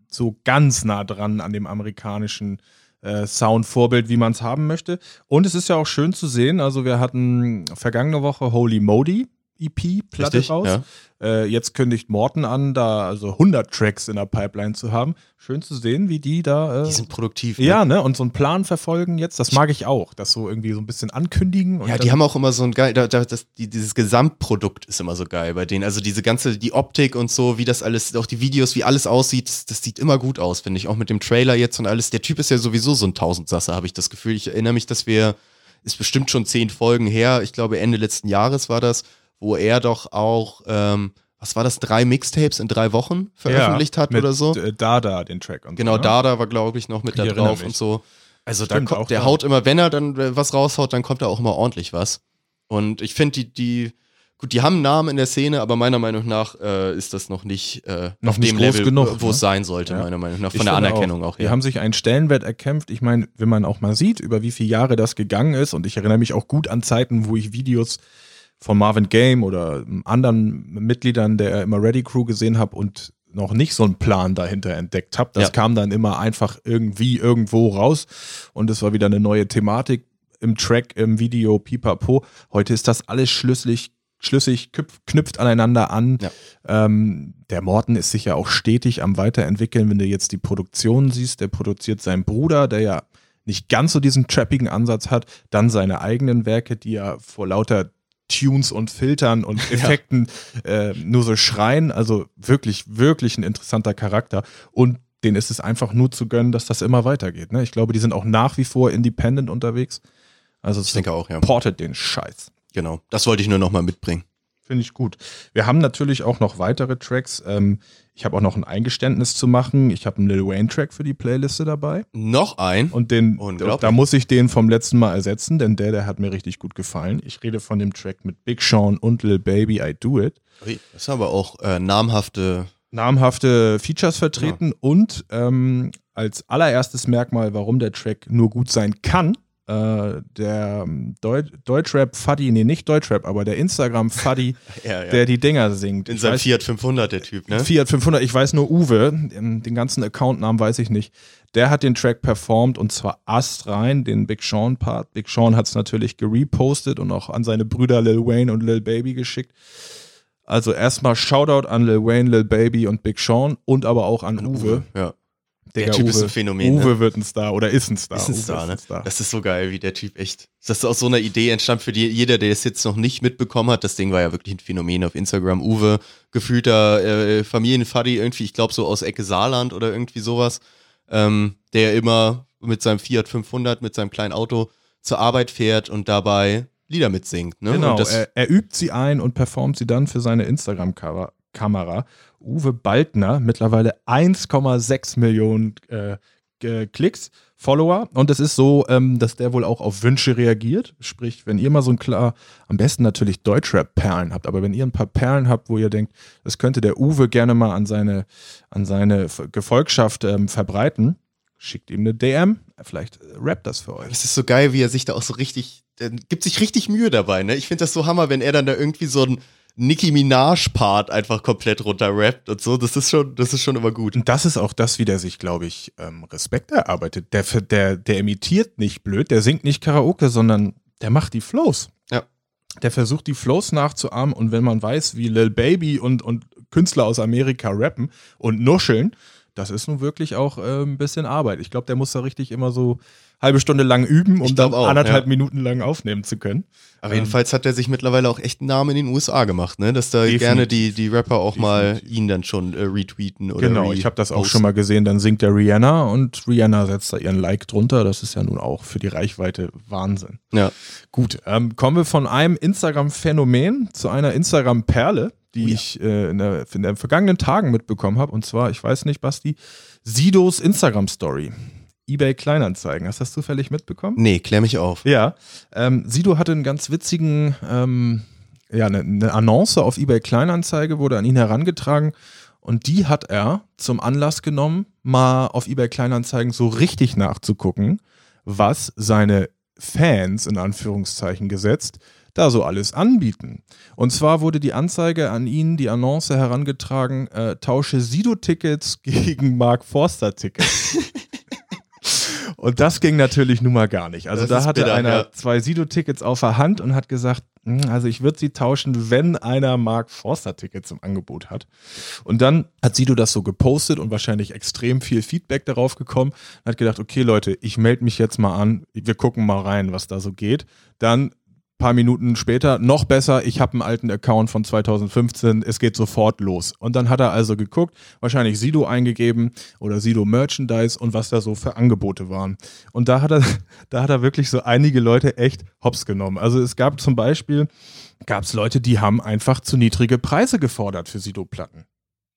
so ganz nah dran an dem amerikanischen äh, Sound-Vorbild, wie man es haben möchte. Und es ist ja auch schön zu sehen. Also wir hatten vergangene Woche Holy Modi EP Platte Richtig, raus. ja. Äh, jetzt kündigt Morten an, da also 100 Tracks in der Pipeline zu haben. Schön zu sehen, wie die da. Äh, Die sind produktiv. ne? ja, ne? Und so einen Plan verfolgen jetzt, das mag ich auch. Das so irgendwie so ein bisschen ankündigen. Ja, die haben auch immer so ein geil, da, da, das, die, dieses Gesamtprodukt ist immer so geil bei denen. Also diese ganze, die Optik und so, wie das alles, auch die Videos, wie alles aussieht, das, das sieht immer gut aus, finde ich. Auch mit dem Trailer jetzt und alles. Der Typ ist ja sowieso so ein Tausendsasser, habe ich das Gefühl. Ich erinnere mich, dass wir, ist bestimmt schon zehn Folgen her, ich glaube Ende letzten Jahres war das, wo er doch auch, ähm, was war das, drei Mixtapes in drei Wochen veröffentlicht ja, hat oder so. äh, Dada, den Track. Und Genau, so, ne? Dada war, glaube ich, noch mit Ich da drauf mich. und so. Also da Stimmt, kommt, auch der da. haut immer, wenn er dann äh, was raushaut, dann kommt da auch immer ordentlich was. Und ich finde, die, die, gut, die haben einen Namen in der Szene, aber meiner Meinung nach äh, ist das noch nicht, äh, Noch auf nicht dem groß Level, genug, wo es ne? sein sollte, Ja. meiner Meinung nach. Ich Von der finde Anerkennung auch, Die ja. haben sich einen Stellenwert erkämpft. Ich meine, wenn man auch mal sieht, über wie viele Jahre das gegangen ist, und ich erinnere mich auch gut an Zeiten, wo ich Videos von Marvin Game oder anderen Mitgliedern der Immer Ready Crew gesehen habe und noch nicht so einen Plan dahinter entdeckt habe. Das Ja. kam dann immer einfach irgendwie irgendwo raus und es war wieder eine neue Thematik im Track, im Video, pipapo. Heute ist das alles schlüssig, schlüssig knüpf- knüpft aneinander an. Ja. Ähm, der Morten ist sich ja auch stetig am Weiterentwickeln. Wenn du jetzt die Produktion siehst, der produziert seinen Bruder, der ja nicht ganz so diesen trappigen Ansatz hat, dann seine eigenen Werke, die ja vor lauter Tunes und Filtern und <laughs> Effekten äh, nur so schreien. Also wirklich, wirklich ein interessanter Charakter. Und denen ist es einfach nur zu gönnen, dass das immer weitergeht. Ne? Ich glaube, die sind auch nach wie vor independent unterwegs. Also Ich denke auch, ja. supportet den Scheiß. Genau. Das wollte ich nur nochmal mitbringen. Finde ich gut. Wir haben natürlich auch noch weitere Tracks. Ähm, ich habe auch noch ein Eingeständnis zu machen. Ich habe einen Lil Wayne-Track für die Playliste dabei. Noch ein. Und den, da muss ich den vom letzten Mal ersetzen, denn der, der hat mir richtig gut gefallen. Ich rede von dem Track mit Big Sean und Lil Baby, I Do It. Das ist aber auch äh, namhafte. namhafte Features vertreten und ähm, als allererstes Merkmal, warum der Track nur gut sein kann, äh, der ähm, Deu Deutschrap Fuddy, nee, nicht Deutschrap, aber der Instagram Fuddy, <laughs> Ja, ja. der die Dinger singt. in seinem Fiat 500, der Typ, ne? Fiat 500, ich weiß nur Uwe, ähm, den ganzen Accountnamen weiß ich nicht. Der hat den Track performt und zwar astrein, den Big Sean Part. Big Sean hat es natürlich gerepostet und auch an seine Brüder Lil Wayne und Lil Baby geschickt. Also erstmal Shoutout an Lil Wayne, Lil Baby und Big Sean und aber auch an Uwe. Ja. Digga, Der Typ Uwe, ist ein Phänomen. Uwe ne? wird ein Star oder ist ein Star. Ist ein Uwe Star, ist ne? ein Star. Das ist so geil, wie der Typ echt. Das ist aus so einer Idee entstand für die, jeder, der es jetzt noch nicht mitbekommen hat. Das Ding war ja wirklich ein Phänomen auf Instagram. Uwe, gefühlter äh, Familienfaddy irgendwie, ich glaube so aus Ecke Saarland oder irgendwie sowas, ähm, der immer mit seinem Fiat 500, mit seinem kleinen Auto zur Arbeit fährt und dabei Lieder mitsingt. Ne? Genau, das, er, er übt sie ein und performt sie dann für seine Instagram-Kamera. Uwe Baldner, mittlerweile 1,6 Millionen äh, Klicks, Follower. Und es ist so, ähm, dass der wohl auch auf Wünsche reagiert. Sprich, wenn ihr mal so ein klar, am besten natürlich Deutschrap-Perlen habt, aber wenn ihr ein paar Perlen habt, wo ihr denkt, das könnte der Uwe gerne mal an seine, an seine Gefolgschaft ähm, verbreiten, schickt ihm eine DM. Vielleicht äh, rappt das für euch. Es ist so geil, wie er sich da auch so richtig, der gibt sich richtig Mühe dabei, ne? Ich finde das so hammer, wenn er dann da irgendwie so ein Nicki Minaj-Part einfach komplett runterrappt und so. Das ist schon, das ist schon immer gut. Und das ist auch das, wie der sich, glaube ich, ähm, Respekt erarbeitet. Der, der, der imitiert nicht blöd, der singt nicht Karaoke, sondern der macht die Flows. Ja. Der versucht die Flows nachzuahmen und wenn man weiß, wie Lil Baby und, und Künstler aus Amerika rappen und nuscheln, das ist nun wirklich auch äh, ein bisschen Arbeit. Ich glaube, der muss da richtig immer so halbe Stunde lang üben, um dann auch, anderthalb ja. Minuten lang aufnehmen zu können. Aber jedenfalls hat er sich mittlerweile auch echt einen Namen in den USA gemacht, ne? Dass da Definitiv. gerne die, die Rapper auch mal Definitiv. ihn dann schon äh, retweeten oder Genau, ich habe das auch schon mal gesehen. Dann singt der Rihanna und Rihanna setzt da ihren Like drunter. Das ist ja nun auch für die Reichweite Wahnsinn. Ja. Gut, ähm, kommen wir von einem Instagram-Phänomen zu einer Instagram-Perle, die Oh ja. ich äh, in, der, in den vergangenen Tagen mitbekommen habe. Und zwar, ich weiß nicht, Basti, Sidos Instagram-Story. eBay Kleinanzeigen. Hast du das zufällig mitbekommen? Nee, klär mich auf. Ja. Ähm, Sido hatte einen ganz witzigen, ähm, ja, eine, eine Annonce auf eBay Kleinanzeige, wurde an ihn herangetragen. Und die hat er zum Anlass genommen, mal auf eBay Kleinanzeigen so richtig nachzugucken, was seine Fans in Anführungszeichen gesetzt da so alles anbieten. Und zwar wurde die Anzeige an ihn, die Annonce herangetragen, äh, tausche Sido-Tickets <laughs> gegen Mark Forster-Tickets. <laughs> Und das ging natürlich nun mal gar nicht. Also Das da hatte bitter, einer ja. zwei Sido-Tickets auf der Hand und hat gesagt, "Hm, also ich würde sie tauschen, wenn einer Mark Forster-Tickets im Angebot hat. Und dann hat Sido das so gepostet und wahrscheinlich extrem viel Feedback darauf gekommen und hat gedacht, okay Leute, ich melde mich jetzt mal an, wir gucken mal rein, was da so geht. Dann paar Minuten später, noch besser, ich habe einen alten Account von 2015, es geht sofort los. Und dann hat er also geguckt, wahrscheinlich Sido eingegeben oder Sido Merchandise und was da so für Angebote waren. Und da hat er, <laughs> da hat er wirklich so einige Leute echt hops genommen. Also es gab zum Beispiel, gab es Leute, die haben einfach zu niedrige Preise gefordert für Sido-Platten.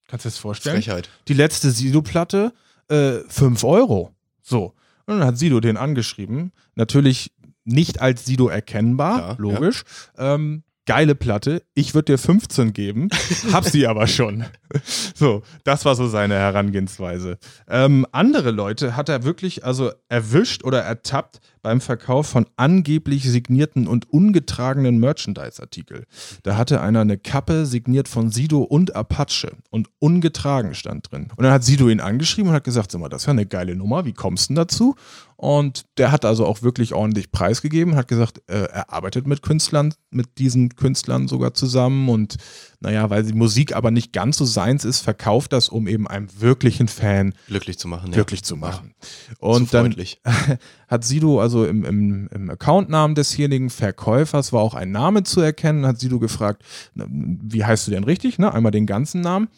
Kannst du dir das vorstellen? Frechheit. die letzte Sido-Platte äh, 5 Euro. So. Und dann hat Sido den angeschrieben. Natürlich nicht als Sido erkennbar, Ja, logisch. Ähm, geile Platte. Ich würde dir 15 geben, <laughs> hab sie aber schon. So, das war so seine Herangehensweise. Ähm, andere Leute hat er wirklich also erwischt oder ertappt beim Verkauf von angeblich signierten und ungetragenen Merchandise-Artikel. Da hatte einer eine Kappe signiert von Sido und Apache und ungetragen stand drin. Und dann hat Sido ihn angeschrieben und hat gesagt, sag mal, das ist ja eine geile Nummer, wie kommst du denn dazu? Und der hat also auch wirklich ordentlich preisgegeben, hat gesagt, äh, er arbeitet mit Künstlern, mit diesen Künstlern sogar zusammen und naja, weil die Musik aber nicht ganz so seins ist, verkauft das, um eben einem wirklichen Fan Glücklich zu machen. Ja. glücklich zu machen. Und dann <laughs> hat Sido also im, im, im Accountnamen desjenigen Verkäufers war auch ein Name zu erkennen, hat Sido gefragt, wie heißt du denn richtig? Ne? Einmal den ganzen Namen.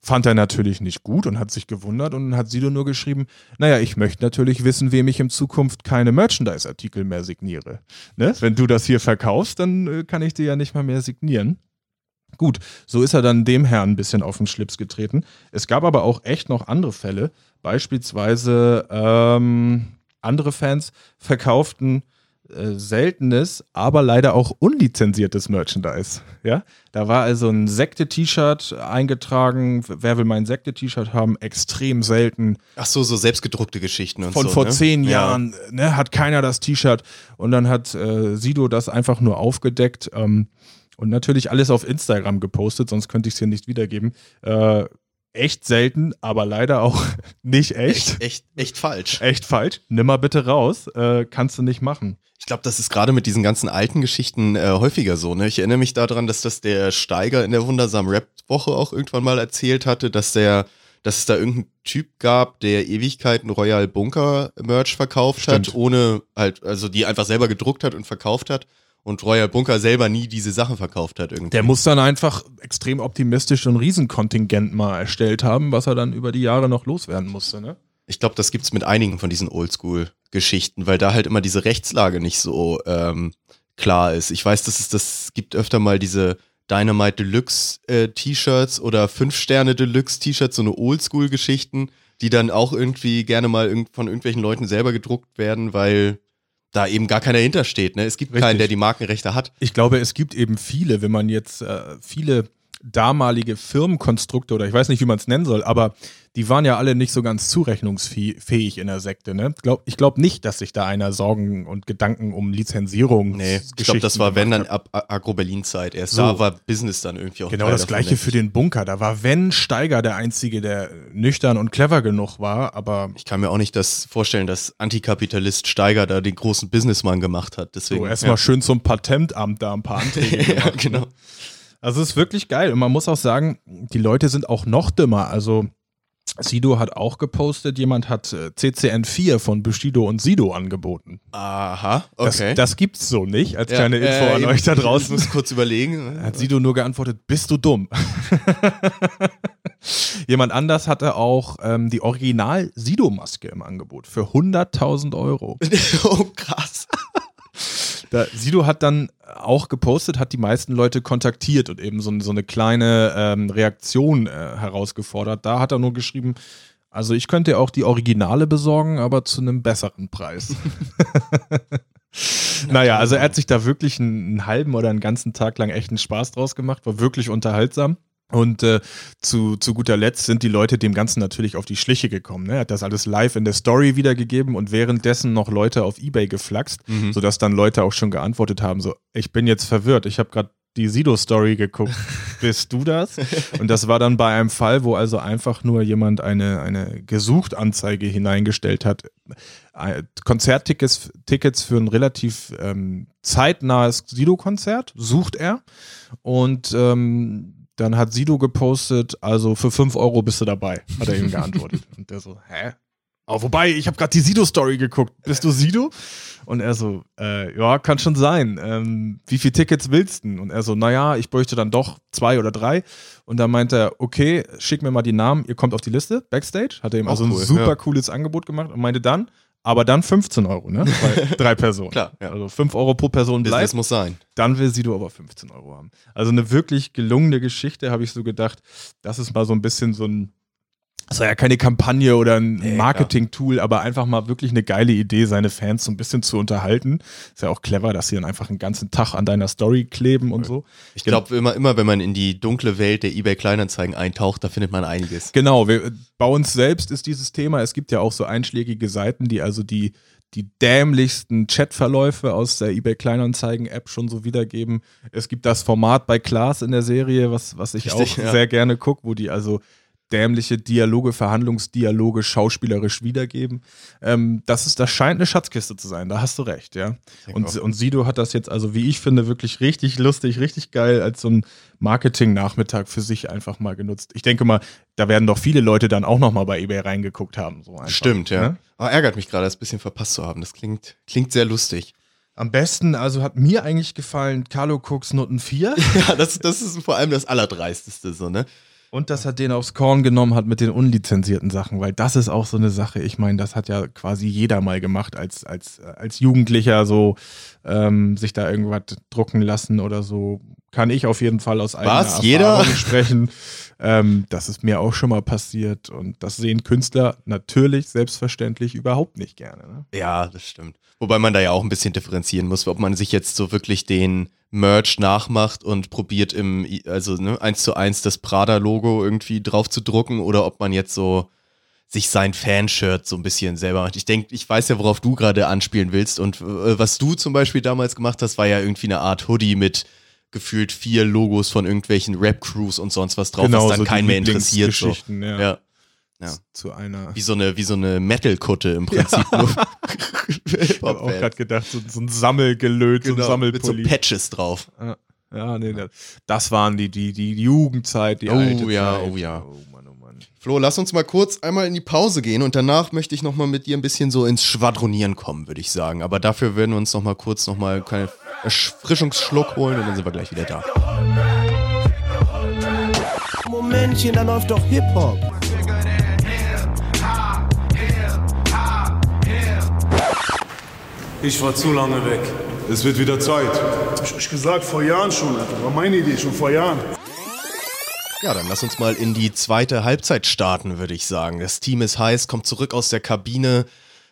Fand er natürlich nicht gut und hat sich gewundert und hat Sido nur geschrieben, naja, ich möchte natürlich wissen, wem ich in Zukunft keine Merchandise-Artikel mehr signiere. Ne? Wenn du das hier verkaufst, dann äh, kann ich dir ja nicht mal mehr signieren. Gut, so ist er dann dem Herrn ein bisschen auf den Schlips getreten. Es gab aber auch echt noch andere Fälle. Beispielsweise ähm, andere Fans verkauften äh, seltenes, aber leider auch unlizenziertes Merchandise. Ja, da war also ein Sekte-T-Shirt eingetragen. Wer will mein Sekte-T-Shirt haben? Extrem selten. Ach so, so selbstgedruckte Geschichten und Von so. vor ne? zehn Ja. Jahren ne, hat keiner das T-Shirt und dann hat äh, Sido das einfach nur aufgedeckt ähm, und natürlich alles auf Instagram gepostet, sonst könnte ich es hier nicht wiedergeben. Äh, echt selten, aber leider auch <laughs> nicht echt. Echt, echt, echt falsch. Echt falsch. Nimm mal bitte raus. Äh, kannst du nicht machen. Ich glaube, das ist gerade mit diesen ganzen alten Geschichten äh, häufiger so. Ne? Ich erinnere mich daran, dass das der Steiger in der wundersamen Rap-Woche auch irgendwann mal erzählt hatte, dass der, dass es da irgendeinen Typ gab, der Ewigkeiten Royal Bunker Merch verkauft Stimmt. hat, ohne halt, also die einfach selber gedruckt hat und verkauft hat. Und Royal Bunker selber nie diese Sachen verkauft hat irgendwie. Der muss dann einfach extrem optimistisch so ein Riesenkontingent mal erstellt haben, was er dann über die Jahre noch loswerden musste. Ne? Ich glaube, das gibt's mit einigen von diesen Oldschool-Geschichten, weil da halt immer diese Rechtslage nicht so ähm, klar ist. Ich weiß, dass es das gibt öfter mal diese Dynamite Deluxe äh, T-Shirts oder 5 Sterne Deluxe T-Shirts, so eine Oldschool-Geschichten, die dann auch irgendwie gerne mal irgend- von irgendwelchen Leuten selber gedruckt werden, weil da eben gar keiner hintersteht. Ne? Es gibt Richtig. keinen, der die Markenrechte hat. Ich glaube, es gibt eben viele, wenn man jetzt äh, viele damalige Firmenkonstrukte oder ich weiß nicht, wie man es nennen soll, aber die waren ja alle nicht so ganz zurechnungsfähig in der Sekte. Ne? Glaub, ich glaube nicht, dass sich da einer Sorgen und Gedanken um Lizenzierung. Nee, ich glaube, das war, wenn dann ab Agro-Berlin-Zeit erst. So. Da war Business dann irgendwie auch Genau Teil das gleiche denke für den Bunker. Da war, wenn Steiger der Einzige, der nüchtern und clever genug war, aber Ich kann mir auch nicht das vorstellen, dass Antikapitalist Steiger da den großen Businessmann gemacht hat. Deswegen so erstmal schön zum Patentamt da ein paar Anträge <laughs> ja, gemacht. genau. Also es ist wirklich geil. Und man muss auch sagen, die Leute sind auch noch dümmer. Also Sido hat auch gepostet, jemand hat äh, CCN4 von Bushido und Sido angeboten. Aha, Das, okay. das gibt's so nicht, als Ja, kleine Info äh, an euch da Ich draußen. muss kurz überlegen. Hat Sido nur geantwortet, bist du dumm? <laughs> Jemand anders hatte auch ähm, die Original-Sido-Maske im Angebot für 100.000 Euro. <laughs> oh, krass. Da, Sido hat dann auch gepostet, hat die meisten Leute kontaktiert und eben so, so eine kleine ähm, Reaktion äh, herausgefordert. Da hat er nur geschrieben, also ich könnte auch die Originale besorgen, aber zu einem besseren Preis. <laughs> naja, also er hat sich da wirklich einen, einen halben oder einen ganzen Tag lang echt einen Spaß draus gemacht, war wirklich unterhaltsam. Und äh, zu, zu guter Letzt sind die Leute dem Ganzen natürlich auf die Schliche gekommen. Ne? Er hat das alles live in der Story wiedergegeben und währenddessen noch Leute auf Ebay geflaxt, Mhm. sodass dann Leute auch schon geantwortet haben: so, ich bin jetzt verwirrt, ich habe gerade die Sido-Story geguckt. <laughs> Bist du das? Und das war dann bei einem Fall, wo also einfach nur jemand eine, eine Gesuchtanzeige hineingestellt hat. Äh, Konzerttickets Tickets für ein relativ ähm, zeitnahes Sido-Konzert sucht er. Und ähm, dann hat Sido gepostet, also für 5 Euro bist du dabei, hat er ihm <laughs> geantwortet. Und der so, hä? Oh, wobei, ich habe gerade die Sido-Story geguckt. Bist du Sido? Und er so, äh, ja, kann schon sein. Ähm, wie viele Tickets willst du? Und er so, naja, ich bräuchte dann doch zwei oder drei. Und dann meinte er, okay, schick mir mal die Namen, ihr kommt auf die Liste, Backstage. Hat er ihm Auch also ein cool, super ja. cooles Angebot gemacht und meinte dann, aber dann 15 Euro, ne? Bei <laughs> drei Personen. Klar, ja. Also 5 Euro pro Person bleibt. Business muss sein. Dann will Sido aber 15 Euro haben. Also eine wirklich gelungene Geschichte, habe ich so gedacht. Das ist mal so ein bisschen so ein, das war ja keine Kampagne oder ein Marketing-Tool, aber einfach mal wirklich eine geile Idee, seine Fans so ein bisschen zu unterhalten. Ist ja auch clever, dass sie dann einfach einen ganzen Tag an deiner Story kleben und so. Ich glaube immer, immer, wenn man in die dunkle Welt der eBay Kleinanzeigen eintaucht, da findet man einiges. Genau, wir, bei uns selbst ist dieses Thema, es gibt ja auch so einschlägige Seiten, die also die, die dämlichsten Chatverläufe aus der eBay Kleinanzeigen-App schon so wiedergeben. Es gibt das Format bei Klaas in der Serie, was, was ich Richtig, auch ja. sehr gerne gucke, wo die also dämliche Dialoge, Verhandlungsdialoge schauspielerisch wiedergeben. Ähm, das ist, das scheint eine Schatzkiste zu sein, da hast du recht, ja. Und, und Sido hat das jetzt also, wie ich finde, wirklich richtig lustig, richtig geil als so ein Marketing-Nachmittag für sich einfach mal genutzt. Ich denke mal, da werden doch viele Leute dann auch nochmal bei eBay reingeguckt haben. So einfach, Stimmt, ja. ne? Aber ärgert mich gerade, das ein bisschen verpasst zu haben. Das klingt, klingt sehr lustig. Am besten, also hat mir eigentlich gefallen, Carlo Cooks Noten 4. <laughs> Ja, das, das ist vor allem das Allerdreisteste, so, ne? Und dass er den aufs Korn genommen hat mit den unlizenzierten Sachen, weil das ist auch so eine Sache. Ich meine, das hat ja quasi jeder mal gemacht als, als, als Jugendlicher, so ähm, sich da irgendwas drucken lassen oder so. Kann ich auf jeden Fall aus eigener Was? Jeder? Erfahrung <laughs> sprechen. Ähm, das ist mir auch schon mal passiert und das sehen Künstler natürlich selbstverständlich überhaupt nicht gerne. Ne? Ja, das stimmt. Wobei man da ja auch ein bisschen differenzieren muss, ob man sich jetzt so wirklich den Merch nachmacht und probiert im, also ne, eins zu eins das Prada-Logo irgendwie drauf zu drucken oder ob man jetzt so sich sein Fanshirt so ein bisschen selber macht. Ich denke, ich weiß ja, worauf du gerade anspielen willst und äh, was du zum Beispiel damals gemacht hast, war ja irgendwie eine Art Hoodie mit gefühlt vier Logos von irgendwelchen Rap-Crews und sonst was drauf, Genau, was dann so keinen mehr interessiert. So. Ja. Ja. Ja. Zu einer. Wie so eine, wie so eine Metal-Kutte im Prinzip. Nur <laughs> <laughs> Ich habe auch gerade gedacht, so, so ein Sammelgelöt, so ein genau, mit so Sammelpulli. Patches drauf. ja, nee, nee, das waren die, die, die Jugendzeit, die Oh alte ja, Zeit. oh ja. Oh Mann, oh Mann. Flo, lass uns mal kurz einmal in die Pause gehen und danach möchte ich nochmal mit dir ein bisschen so ins Schwadronieren kommen, würde ich sagen. Aber dafür werden wir uns nochmal kurz nochmal Erfrischungsschluck holen und dann sind wir gleich wieder da. Momentchen, da läuft doch Hip-Hop. Ich war zu lange weg. Es wird wieder Zeit. Hab ich euch gesagt, vor Jahren schon, Alter. War meine Idee, schon vor Jahren. Ja, dann lass uns mal in die zweite Halbzeit starten, würde ich sagen. Das Team ist heiß, kommt zurück aus der Kabine.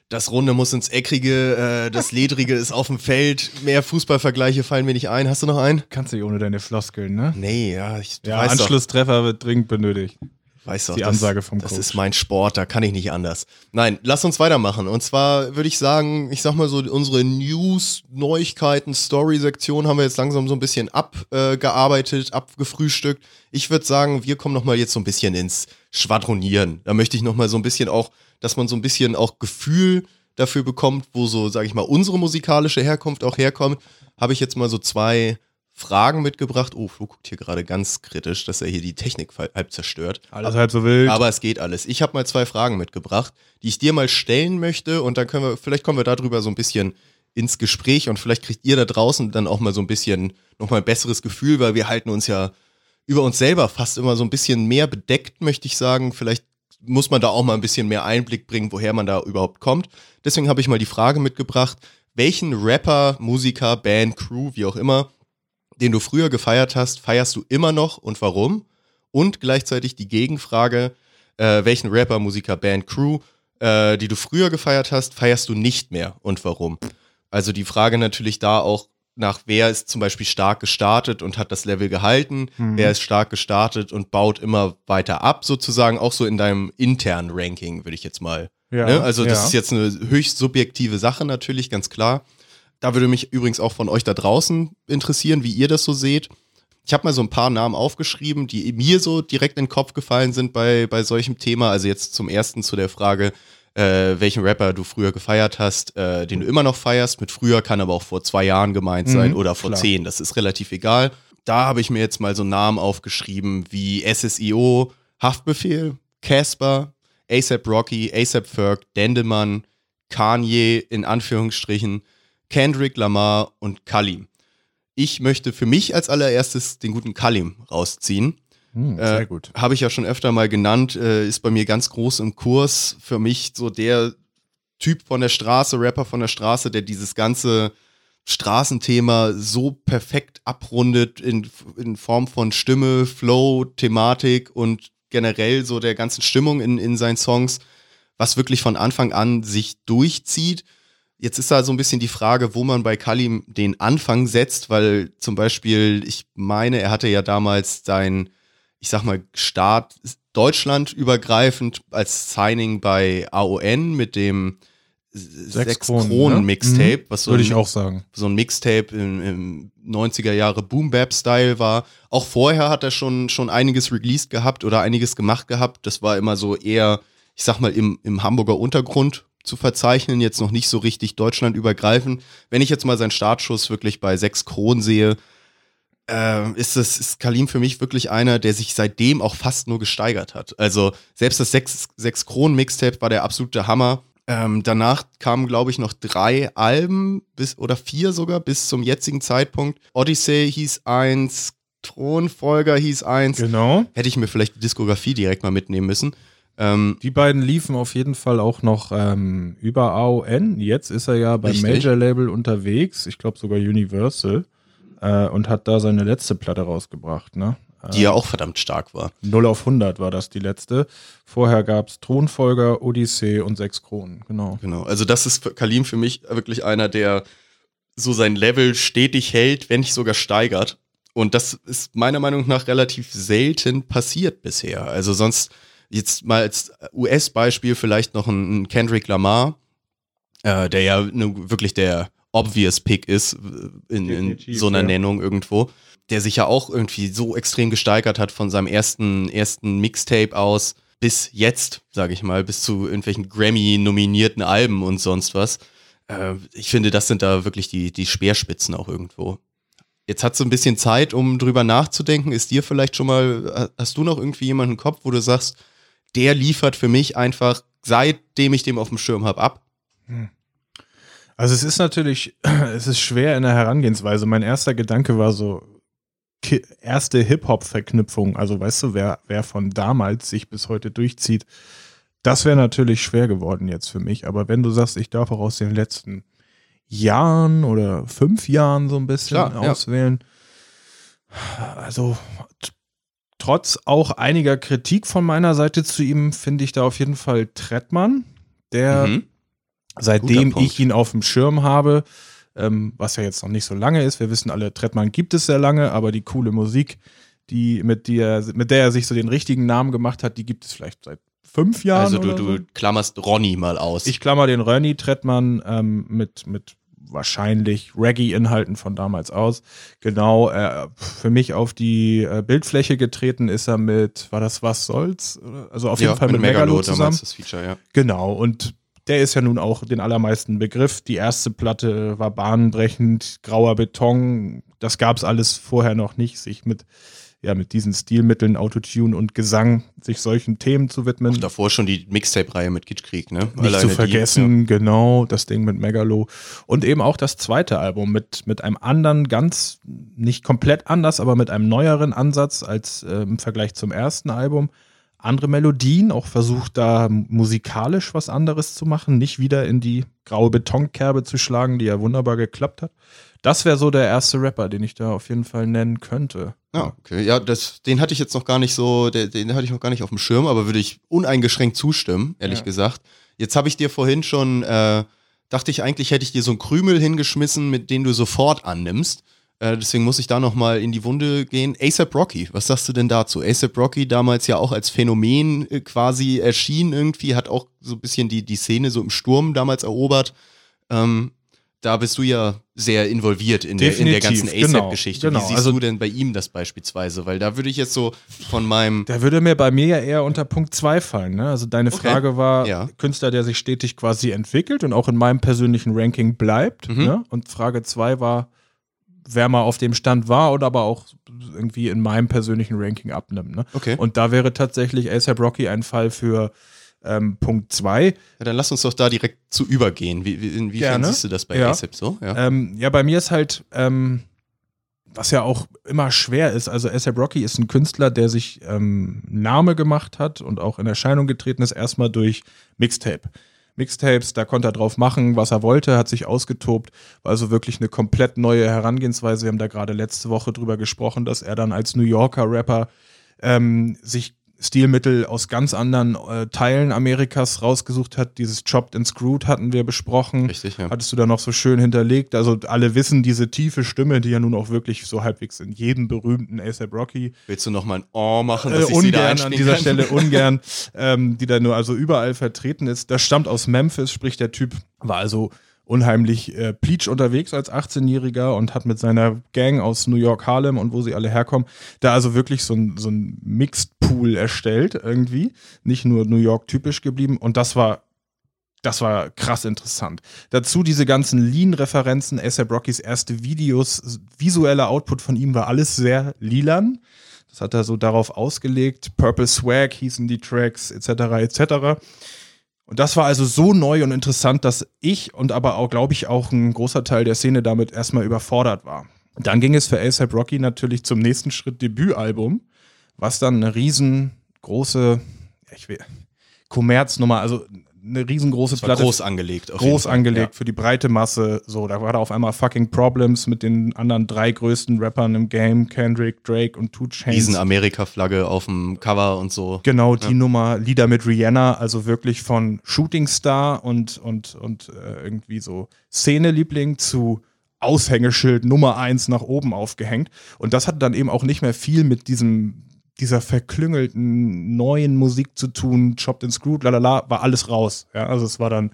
Das Runde muss ins Eckige, äh, das Ledrige ist auf dem Feld. Mehr Fußballvergleiche fallen mir nicht ein. Hast du noch einen? Kannst du ohne deine Floskeln, ne? Nee, ja, ich Ja, weiß doch, Anschlusstreffer wird dringend benötigt. weiß doch, die das, Ansage vom Das Coach. ist mein Sport, da kann ich nicht anders. Nein, lass uns weitermachen. Und zwar würde ich sagen, ich sag mal so, unsere News, Neuigkeiten, Story-Sektion haben wir jetzt langsam so ein bisschen abgearbeitet, abgefrühstückt. Ich würde sagen, wir kommen nochmal jetzt so ein bisschen ins Schwadronieren. Da möchte ich nochmal so ein bisschen auch, dass man so ein bisschen auch Gefühl dafür bekommt, wo so, sage ich mal, unsere musikalische Herkunft auch herkommt. Habe ich jetzt mal so zwei Fragen mitgebracht. Oh, Flo guckt hier gerade ganz kritisch, dass er hier die Technik halb zerstört. Alles halb so wild. Aber es geht alles. Ich habe mal zwei Fragen mitgebracht, die ich dir mal stellen möchte und dann können wir, vielleicht kommen wir darüber so ein bisschen ins Gespräch und vielleicht kriegt ihr da draußen dann auch mal so ein bisschen nochmal ein besseres Gefühl, weil wir halten uns ja über uns selber fast immer so ein bisschen mehr bedeckt, möchte ich sagen. Vielleicht muss man da auch mal ein bisschen mehr Einblick bringen, woher man da überhaupt kommt. Deswegen habe ich mal die Frage mitgebracht, welchen Rapper, Musiker, Band, Crew, wie auch immer, den du früher gefeiert hast, feierst du immer noch und warum? Und gleichzeitig die Gegenfrage, äh, welchen Rapper, Musiker, Band, Crew, äh, die du früher gefeiert hast, feierst du nicht mehr und warum? Also die Frage natürlich da auch nach, wer ist zum Beispiel stark gestartet und hat das Level gehalten, wer ist stark gestartet und baut immer weiter ab, sozusagen auch so in deinem internen Ranking, würde ich jetzt mal. Ja, ne? Also das ja. ist jetzt eine höchst subjektive Sache natürlich, ganz klar. Da würde mich übrigens auch von euch da draußen interessieren, wie ihr das so seht. Ich habe mal so ein paar Namen aufgeschrieben, die mir so direkt in den Kopf gefallen sind bei, bei solchem Thema. Also jetzt zum ersten zu der Frage, äh, welchen Rapper du früher gefeiert hast, äh, den du immer noch feierst. Mit früher kann aber auch vor zwei Jahren gemeint sein Mhm, oder vor klar. zehn. Das ist relativ egal. Da habe ich mir jetzt mal so Namen aufgeschrieben wie SSIO, Haftbefehl, Casper, ASAP Rocky, ASAP Ferg, Dendemann, Kanye in Anführungsstrichen, Kendrick Lamar und Kalim. Ich möchte für mich als allererstes den guten Kalim rausziehen. Hm, Äh, sehr gut. Habe ich ja schon öfter mal genannt, äh, ist bei mir ganz groß im Kurs. Für mich so der Typ von der Straße, Rapper von der Straße, der dieses ganze Straßenthema so perfekt abrundet in, in Form von Stimme, Flow, Thematik und generell so der ganzen Stimmung in, in seinen Songs, was wirklich von Anfang an sich durchzieht. Jetzt ist da so ein bisschen die Frage, wo man bei Kalim den Anfang setzt, weil zum Beispiel, ich meine, er hatte ja damals sein, ich sag mal, Start Deutschland übergreifend als Signing bei AON mit dem Sechs, Kronen, Kronen, ne? Mixtape, Mhm. was so Würde ein- ich auch sagen. so ein Mixtape im, im 90er Jahre Boom Bap Style war. Auch vorher hat er schon, schon einiges released gehabt oder einiges gemacht gehabt. Das war immer so eher, ich sag mal, im, im Hamburger Untergrund zu verzeichnen, jetzt noch nicht so richtig deutschlandübergreifend. Wenn ich jetzt mal seinen Startschuss wirklich bei sechs Kronen sehe, äh, ist das ist Kalim für mich wirklich einer, der sich seitdem auch fast nur gesteigert hat. Also selbst das sechs, sechs Kronen Mixtape war der absolute Hammer. Ähm, danach kamen, glaube ich, noch drei Alben bis oder vier sogar bis zum jetzigen Zeitpunkt. Odyssey hieß eins, Thronfolger hieß eins. Genau. Hätte ich mir vielleicht die Diskografie direkt mal mitnehmen müssen. Ähm, Die beiden liefen auf jeden Fall auch noch ähm, über AON. Jetzt ist er ja beim. Major-Label unterwegs, ich glaube sogar Universal, äh, und hat da seine letzte Platte rausgebracht. Ne? die ja auch verdammt stark war. 0 auf 100 war das die letzte. Vorher gab es Thronfolger, Odyssee und sechs Kronen. Genau. Genau. Also das ist für Kalim für mich wirklich einer, der so sein Level stetig hält, wenn nicht sogar steigert. Und das ist meiner Meinung nach relativ selten passiert bisher. Also sonst jetzt mal als US-Beispiel vielleicht noch ein Kendrick Lamar, äh, der ja wirklich der obvious Pick ist in, in so einer ja. Nennung irgendwo, der sich ja auch irgendwie so extrem gesteigert hat von seinem ersten, ersten Mixtape aus bis jetzt, sage ich mal, bis zu irgendwelchen Grammy-nominierten Alben und sonst was. Äh, ich finde, das sind da wirklich die, die Speerspitzen auch irgendwo. Jetzt hat so ein bisschen Zeit, um drüber nachzudenken. Ist dir vielleicht schon mal, hast du noch irgendwie jemanden im Kopf, wo du sagst, der liefert für mich einfach, seitdem ich den auf dem Schirm habe, ab? Also es ist natürlich, <clears throat> es ist schwer in der Herangehensweise. Mein erster Gedanke war so, ki- erste Hip-Hop-Verknüpfung, also weißt du, wer, wer von damals sich bis heute durchzieht, das wäre natürlich schwer geworden jetzt für mich. Aber wenn du sagst, ich darf auch aus den letzten Jahren oder fünf Jahren so ein bisschen Klar, ja. auswählen, also t- trotz auch einiger Kritik von meiner Seite zu ihm, finde ich da auf jeden Fall Trettmann, der Mhm. Seitdem ich ihn auf dem Schirm habe, ähm, was ja jetzt noch nicht so lange ist. Wir wissen alle, Trettmann gibt es sehr lange, aber die coole Musik, die mit, der, mit der er sich so den richtigen Namen gemacht hat, die gibt es vielleicht seit fünf Jahren. Also du, oder so. du klammerst Ronny mal aus. Ich klammer den Rönny Trettmann ähm, mit, mit wahrscheinlich Reggae-Inhalten von damals aus. Genau, äh, für mich auf die äh, Bildfläche getreten ist er mit, war das Was soll's? Oder? Also auf jeden Fall mit, Megalo, zusammen. damals das Feature, ja. Genau, und der ist ja nun auch den allermeisten Begriff. Die erste Platte war bahnbrechend, grauer Beton. Das gab es alles vorher noch nicht, sich mit, ja, mit diesen Stilmitteln, Autotune und Gesang, sich solchen Themen zu widmen. Und davor schon die Mixtape-Reihe mit Kitschkrieg, ne? Nicht Alleine zu die, vergessen, genau, das Ding mit Megalo. Und eben auch das zweite Album mit, mit einem anderen, ganz, nicht komplett anders, aber mit einem neueren Ansatz als äh, im Vergleich zum ersten Album. Andere Melodien, auch versucht da musikalisch was anderes zu machen, nicht wieder in die graue Betonkerbe zu schlagen, die ja wunderbar geklappt hat. Das wäre so der erste Rapper, den ich da auf jeden Fall nennen könnte. Ja, ja okay. Ja, das, den hatte ich jetzt noch gar nicht so, den, den hatte ich noch gar nicht auf dem Schirm, aber würde ich uneingeschränkt zustimmen, ehrlich Ja. gesagt. Jetzt habe ich dir vorhin schon, äh, dachte ich eigentlich, hätte ich dir so einen Krümel hingeschmissen, mit dem du sofort annimmst. Äh, deswegen muss ich da nochmal in die Wunde gehen. ASAP Rocky, was sagst du denn dazu? ASAP Rocky damals ja auch als Phänomen äh, quasi erschienen irgendwie, hat auch so ein bisschen die, die Szene so im Sturm damals erobert. Ähm, da bist du ja sehr involviert in, der, in der ganzen genau, ASAP-Geschichte. genau. Wie siehst Also- du denn bei ihm das beispielsweise? Weil da würde ich jetzt so von meinem. Der würde mir bei mir ja eher unter Punkt 2 fallen. Ne? Also deine Okay. Frage war, Ja. Künstler, der sich stetig quasi entwickelt und auch in meinem persönlichen Ranking bleibt. Mhm. Ne? Und Frage 2 war, wer mal auf dem Stand war oder aber auch irgendwie in meinem persönlichen Ranking abnimmt. Ne? Okay. Und da wäre tatsächlich ASAP Rocky ein Fall für ähm, Punkt 2. Ja, dann lass uns doch da direkt zu übergehen. Wie, wie, inwiefern Gerne. siehst du das bei Ja. ASAP so? Ja. Ähm, ja, bei mir ist halt, ähm, was ja auch immer schwer ist, also ASAP Rocky ist ein Künstler, der sich ähm, Name gemacht hat und auch in Erscheinung getreten ist, erstmal durch Mixtape. Mixtapes, da konnte er drauf machen, was er wollte, hat sich ausgetobt, war also wirklich eine komplett neue Herangehensweise. Wir haben da gerade letzte Woche drüber gesprochen, dass er dann als New Yorker Rapper ähm, sich Stilmittel aus ganz anderen äh, Teilen Amerikas rausgesucht hat. Dieses Chopped and Screwed hatten wir besprochen. Richtig, ja. Hattest du da noch so schön hinterlegt. Also alle wissen diese tiefe Stimme, die ja nun auch wirklich so halbwegs in jedem berühmten ASAP Rocky Willst du noch mal ein Oh machen, äh, dass ich sie da ungern an dieser kann? Stelle <laughs> ungern, ähm, die da nur also überall vertreten ist. Das stammt aus Memphis, sprich der Typ war also unheimlich äh, pleatsch unterwegs als 18-Jähriger und hat mit seiner Gang aus New York, Harlem und wo sie alle herkommen, da also wirklich so ein, so ein Mixed Pool erstellt irgendwie. Nicht nur New York typisch geblieben und das war das war krass interessant. Dazu diese ganzen Lean-Referenzen, ASAP Rockys erste Videos, visueller Output von ihm war alles sehr lilan. Das hat er so darauf ausgelegt. Purple Swag hießen die Tracks, etc., etc. Und das war also so neu und interessant, dass ich und aber auch, glaube ich, auch ein großer Teil der Szene damit erstmal überfordert war. Dann ging es für ASAP Rocky natürlich zum nächsten Schritt Debütalbum, was dann eine riesengroße, ich will, Kommerznummer, also eine riesengroße Platte. Groß angelegt. groß angelegt ja. für die breite Masse. So, da war da auf einmal fucking Problems mit den anderen drei größten Rappern im Game, Kendrick, Drake und Two Chainz. Riesen Amerika-Flagge auf dem Cover und so. Genau, die ja. Nummer, Lieder mit Rihanna, also wirklich von Shooting Star und, und, und äh, irgendwie so Szene-Liebling zu Aushängeschild Nummer eins nach oben aufgehängt. Und das hat dann eben auch nicht mehr viel mit diesem dieser verklüngelten neuen Musik zu tun, Chopped and Screwed, lalala, war alles raus. Ja, also es war dann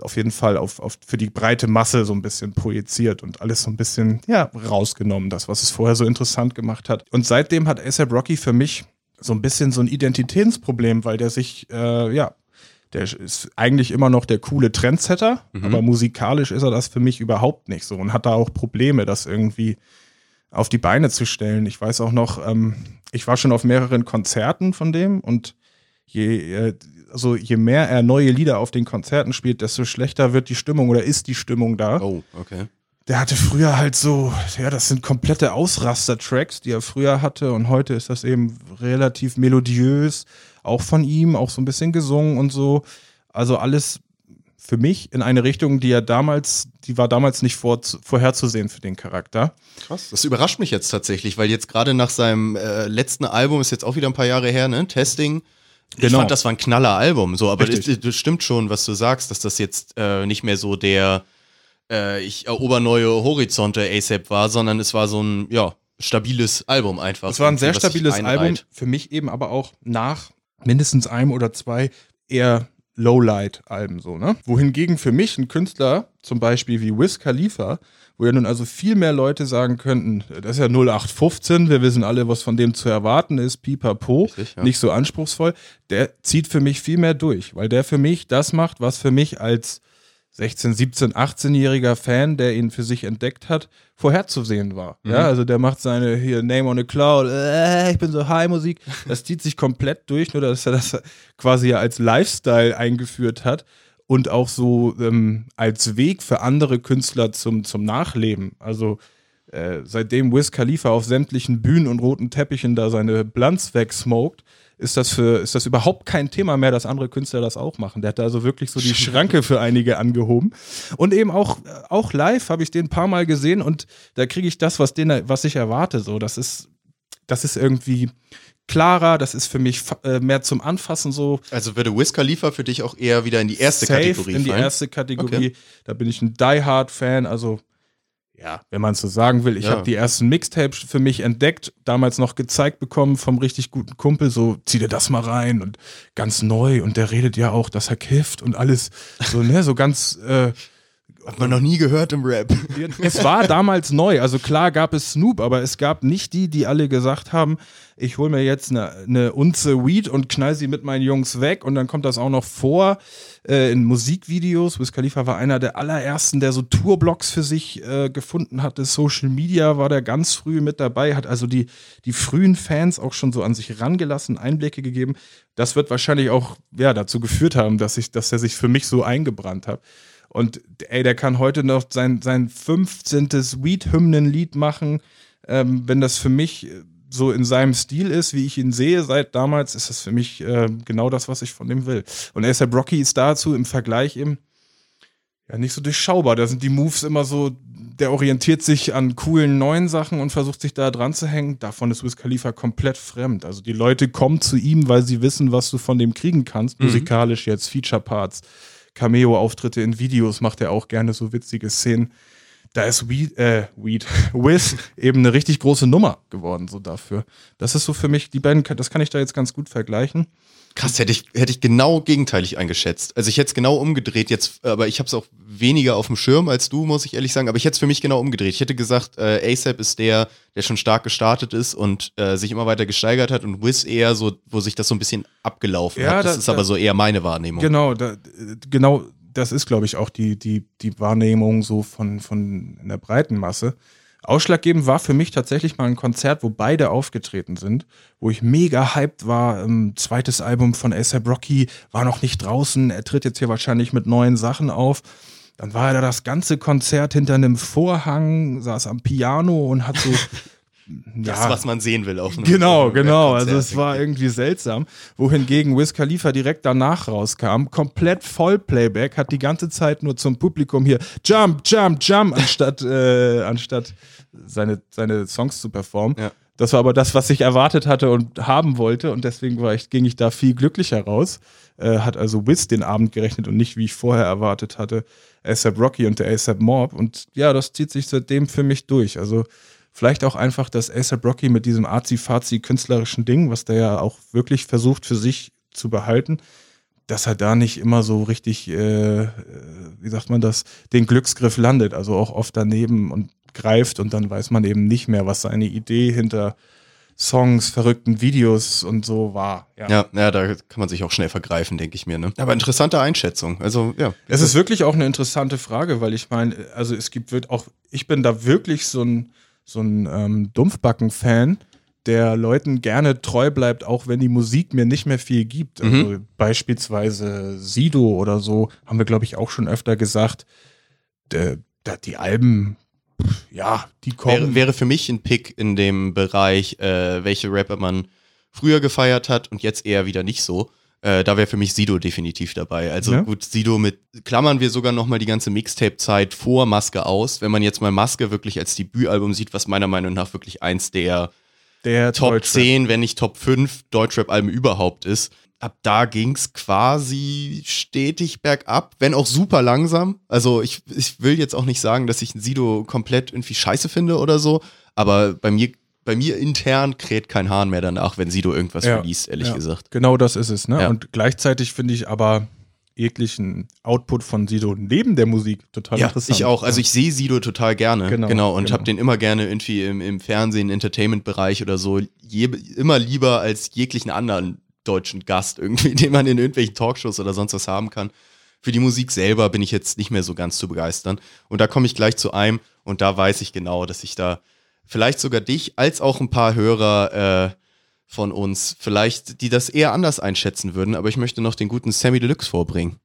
auf jeden Fall auf, auf, für die breite Masse so ein bisschen projiziert und alles so ein bisschen, ja, rausgenommen, das, was es vorher so interessant gemacht hat. Und seitdem hat ASAP Rocky für mich so ein bisschen so ein Identitätsproblem, weil der sich, äh, ja, der ist eigentlich immer noch der coole Trendsetter, mhm. aber musikalisch ist er das für mich überhaupt nicht so und hat da auch Probleme, das irgendwie auf die Beine zu stellen. Ich weiß auch noch, ähm, ich war schon auf mehreren Konzerten von dem und je, äh, also je mehr er neue Lieder auf den Konzerten spielt, desto schlechter wird die Stimmung oder ist die Stimmung da. Oh, okay. Der hatte früher halt so, ja, das sind komplette Ausraster-Tracks, die er früher hatte und heute ist das eben relativ melodiös, auch von ihm, auch so ein bisschen gesungen und so. Also alles für mich in eine Richtung, die ja damals, die war damals nicht vor, vorherzusehen für den Charakter. Krass, das überrascht mich jetzt tatsächlich, weil jetzt gerade nach seinem äh, letzten Album, ist jetzt auch wieder ein paar Jahre her, ne? Testing. Genau. Ich fand, das war ein knaller Album, so, aber das, das, stimmt schon, was du sagst, dass das jetzt äh, nicht mehr so der äh, ich erober neue Horizonte ASAP war, sondern es war so ein, ja, stabiles Album einfach. Es war ein sehr stabiles Album, für mich eben aber auch nach mindestens einem oder zwei eher Lowlight-Alben so, ne? Wohingegen für mich ein Künstler, zum Beispiel wie Wiz Khalifa, wo ja nun also viel mehr Leute sagen könnten, das ist ja 0815, wir wissen alle, was von dem zu erwarten ist, pipapo, Richtig, ja. nicht so anspruchsvoll, der zieht für mich viel mehr durch, weil der für mich das macht, was für mich als 16, 17, 18-jähriger Fan, der ihn für sich entdeckt hat, vorherzusehen war. Mhm. Ja, also der macht seine hier Name on a Cloud, äh, ich bin so High Musik, das zieht sich komplett durch, nur dass er das quasi ja als Lifestyle eingeführt hat und auch so ähm, als Weg für andere Künstler zum, zum Nachleben. Also äh, seitdem Wiz Khalifa auf sämtlichen Bühnen und roten Teppichen da seine Blunts wegsmoked, ist das für, ist das überhaupt kein Thema mehr, dass andere Künstler das auch machen. Der hat da also wirklich so die Schranke für einige angehoben. Und eben auch, auch live habe ich den ein paar Mal gesehen und da kriege ich das, was, den, was ich erwarte. So, das ist, das ist irgendwie klarer, das ist für mich äh, mehr zum Anfassen so. Also würde Wiz Khalifa für dich auch eher wieder in die erste Safe Kategorie in die fallen? erste Kategorie. Okay. Da bin ich ein Die Hard Fan, also ja, wenn man es so sagen will, ich ja. habe die ersten Mixtapes für mich entdeckt, damals noch gezeigt bekommen vom richtig guten Kumpel, so zieh dir das mal rein. Und ganz neu. Und der redet ja auch, dass er kifft und alles. So, ne, so ganz äh, hat man noch nie gehört im Rap. Es war damals neu. Also klar gab es Snoop, aber es gab nicht die, die alle gesagt haben, ich hole mir jetzt eine, eine Unze Weed und knall sie mit meinen Jungs weg und dann kommt das auch noch vor äh, in Musikvideos. Wiz Khalifa war einer der allerersten, der so Tourblocks für sich äh, gefunden hatte. Social Media war der ganz früh mit dabei, hat also die, die frühen Fans auch schon so an sich rangelassen, Einblicke gegeben. Das wird wahrscheinlich auch ja, dazu geführt haben, dass, ich, dass er sich für mich so eingebrannt hat. Und ey, der kann heute noch sein, sein 15. Weed-Hymnen-Lied machen. Ähm, wenn das für mich so in seinem Stil ist, wie ich ihn sehe seit damals, ist das für mich äh, genau das, was ich von ihm will. Und ASAP Rocky ist dazu im Vergleich eben ja nicht so durchschaubar. Da sind die Moves immer so, der orientiert sich an coolen neuen Sachen und versucht sich da dran zu hängen. Davon ist Wiz Khalifa komplett fremd. Also die Leute kommen zu ihm, weil sie wissen, was du von dem kriegen kannst. Mhm. Musikalisch jetzt, Feature-Parts. Cameo-Auftritte in Videos macht er auch gerne so witzige Szenen. Da ist Weed, äh, Weed, <laughs> Wiz eben eine richtig große Nummer geworden, so dafür. Das ist so für mich, die beiden, das kann ich da jetzt ganz gut vergleichen. Krass, hätte ich, hätte ich genau gegenteilig eingeschätzt. Also ich hätte es genau umgedreht jetzt, aber ich habe es auch weniger auf dem Schirm als du, muss ich ehrlich sagen. Aber ich hätte es für mich genau umgedreht. Ich hätte gesagt, äh, ASAP ist der, der schon stark gestartet ist und äh, sich immer weiter gesteigert hat und Wiz eher so, wo sich das so ein bisschen abgelaufen ja, hat. Das da, ist da, aber so eher meine Wahrnehmung. Genau, da, genau, das ist, glaube ich, auch die, die, die Wahrnehmung so von, von in der breiten Masse. Ausschlaggebend war für mich tatsächlich mal ein Konzert, wo beide aufgetreten sind, wo ich mega hyped war. Ähm, zweites Album von ASAP Rocky war noch nicht draußen. Er tritt jetzt hier wahrscheinlich mit neuen Sachen auf. Dann war er da das ganze Konzert hinter einem Vorhang, saß am Piano und hat so <laughs> Das, was man sehen will auf einem Genau, <laughs> genau. Also es war irgendwie seltsam. Wohingegen Wiz Khalifa direkt danach rauskam, komplett voll Playback, hat die ganze Zeit nur zum Publikum hier Jump, Jump, Jump, anstatt, <laughs> äh, anstatt seine, seine Songs zu performen. Ja. Das war aber das, was ich erwartet hatte und haben wollte und deswegen war ich, ging ich da viel glücklicher raus. Äh, hat also Wiz den Abend gerechnet und nicht, wie ich vorher erwartet hatte, ASAP Rocky und der ASAP Mob. Und ja, das zieht sich seitdem für mich durch. Also Vielleicht auch einfach, dass ASAP Rocky mit diesem arzi-fazi künstlerischen Ding, was der ja auch wirklich versucht für sich zu behalten, dass er da nicht immer so richtig, äh, äh, wie sagt man das, den Glücksgriff landet. Also auch oft daneben und greift und dann weiß man eben nicht mehr, was seine Idee hinter Songs, verrückten Videos und so war. Ja, ja, da kann man sich auch schnell vergreifen, denke ich mir. Ne? Aber interessante Einschätzung. Also, ja. Es ist wirklich auch eine interessante Frage, weil ich meine, also es gibt wird auch, ich bin da wirklich so ein, so ein ähm, Dumpfbacken-Fan, der Leuten gerne treu bleibt, auch wenn die Musik mir nicht mehr viel gibt. Also beispielsweise Sido oder so, haben wir, glaube ich, auch schon öfter gesagt, der, der, die Alben, ja, die kommen. Wäre, wäre für mich ein Pick in dem Bereich, äh, welche Rapper man früher gefeiert hat und jetzt eher wieder nicht so. Äh, da wäre für mich Sido definitiv dabei. Also Ja. gut, Sido mit, klammern wir sogar nochmal die ganze Mixtape-Zeit vor Maske aus. Wenn man jetzt mal Maske wirklich als Debütalbum sieht, was meiner Meinung nach wirklich eins der der Top Deutschrap. 10, wenn nicht Top 5 Deutschrap-Alben überhaupt ist. Ab da ging's quasi stetig bergab, wenn auch super langsam. Also ich, ich will jetzt auch nicht sagen, dass ich Sido komplett irgendwie scheiße finde oder so, aber bei mir, bei mir intern kräht kein Hahn mehr danach, wenn Sido irgendwas Ja, released, ehrlich ja. gesagt. Genau das ist es, ne? Ja. Und gleichzeitig finde ich aber jeglichen Output von Sido neben der Musik total Ja, interessant. ich auch. Also ich sehe Sido total gerne. Genau, Genau. und genau. habe den immer gerne irgendwie im, im Fernsehen, Entertainment-Bereich oder so, je, immer lieber als jeglichen anderen deutschen Gast irgendwie, <laughs> den man in irgendwelchen Talkshows oder sonst was haben kann. Für die Musik selber bin ich jetzt nicht mehr so ganz zu begeistern. Und da komme ich gleich zu einem und da weiß ich genau, dass ich da vielleicht sogar dich als auch ein paar Hörer äh, von uns vielleicht, die das eher anders einschätzen würden, aber ich möchte noch den guten Sammy Deluxe vorbringen.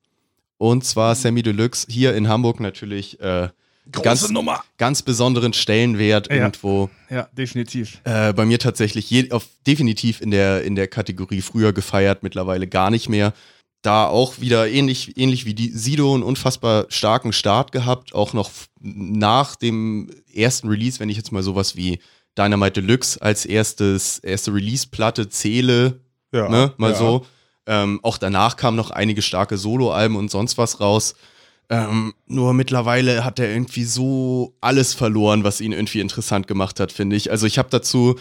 Und zwar Sammy Deluxe hier in Hamburg natürlich äh, ganz, Nummer. ganz besonderen Stellenwert Ja. irgendwo. Ja, definitiv. Äh, bei mir tatsächlich je, auf, definitiv in der, in der Kategorie früher gefeiert, mittlerweile gar nicht mehr. Da auch wieder ähnlich, ähnlich wie die Sido einen unfassbar starken Start gehabt, auch noch nach dem ersten Release, wenn ich jetzt mal sowas wie Dynamite Deluxe als erstes, erste Release-Platte zähle, Ja, ne, mal ja. so. Ähm, auch danach kamen noch einige starke Soloalben und sonst was raus. Ähm, nur mittlerweile hat er irgendwie so alles verloren, was ihn irgendwie interessant gemacht hat, finde ich. Also ich habe dazu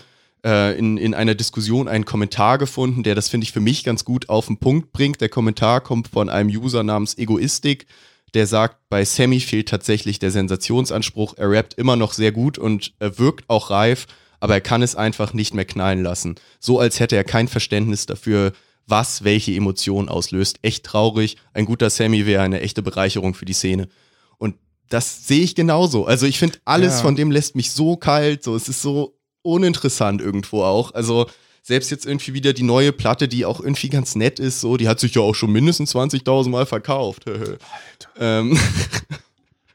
äh, in, in einer Diskussion einen Kommentar gefunden, der das, finde ich, für mich ganz gut auf den Punkt bringt. Der Kommentar kommt von einem User namens Egoistik, der sagt, bei Sammy fehlt tatsächlich der Sensationsanspruch. Er rappt immer noch sehr gut und er wirkt auch reif, aber er kann es einfach nicht mehr knallen lassen. So als hätte er kein Verständnis dafür, was welche Emotion auslöst. Echt traurig. Ein guter Sammy wäre eine echte Bereicherung für die Szene. Und das sehe ich genauso. Also ich finde, alles Ja. von dem lässt mich so kalt. So, es ist so uninteressant irgendwo auch. Also selbst jetzt irgendwie wieder die neue Platte, die auch irgendwie ganz nett ist, so, die hat sich ja auch schon mindestens 20.000 Mal verkauft. <laughs> ähm,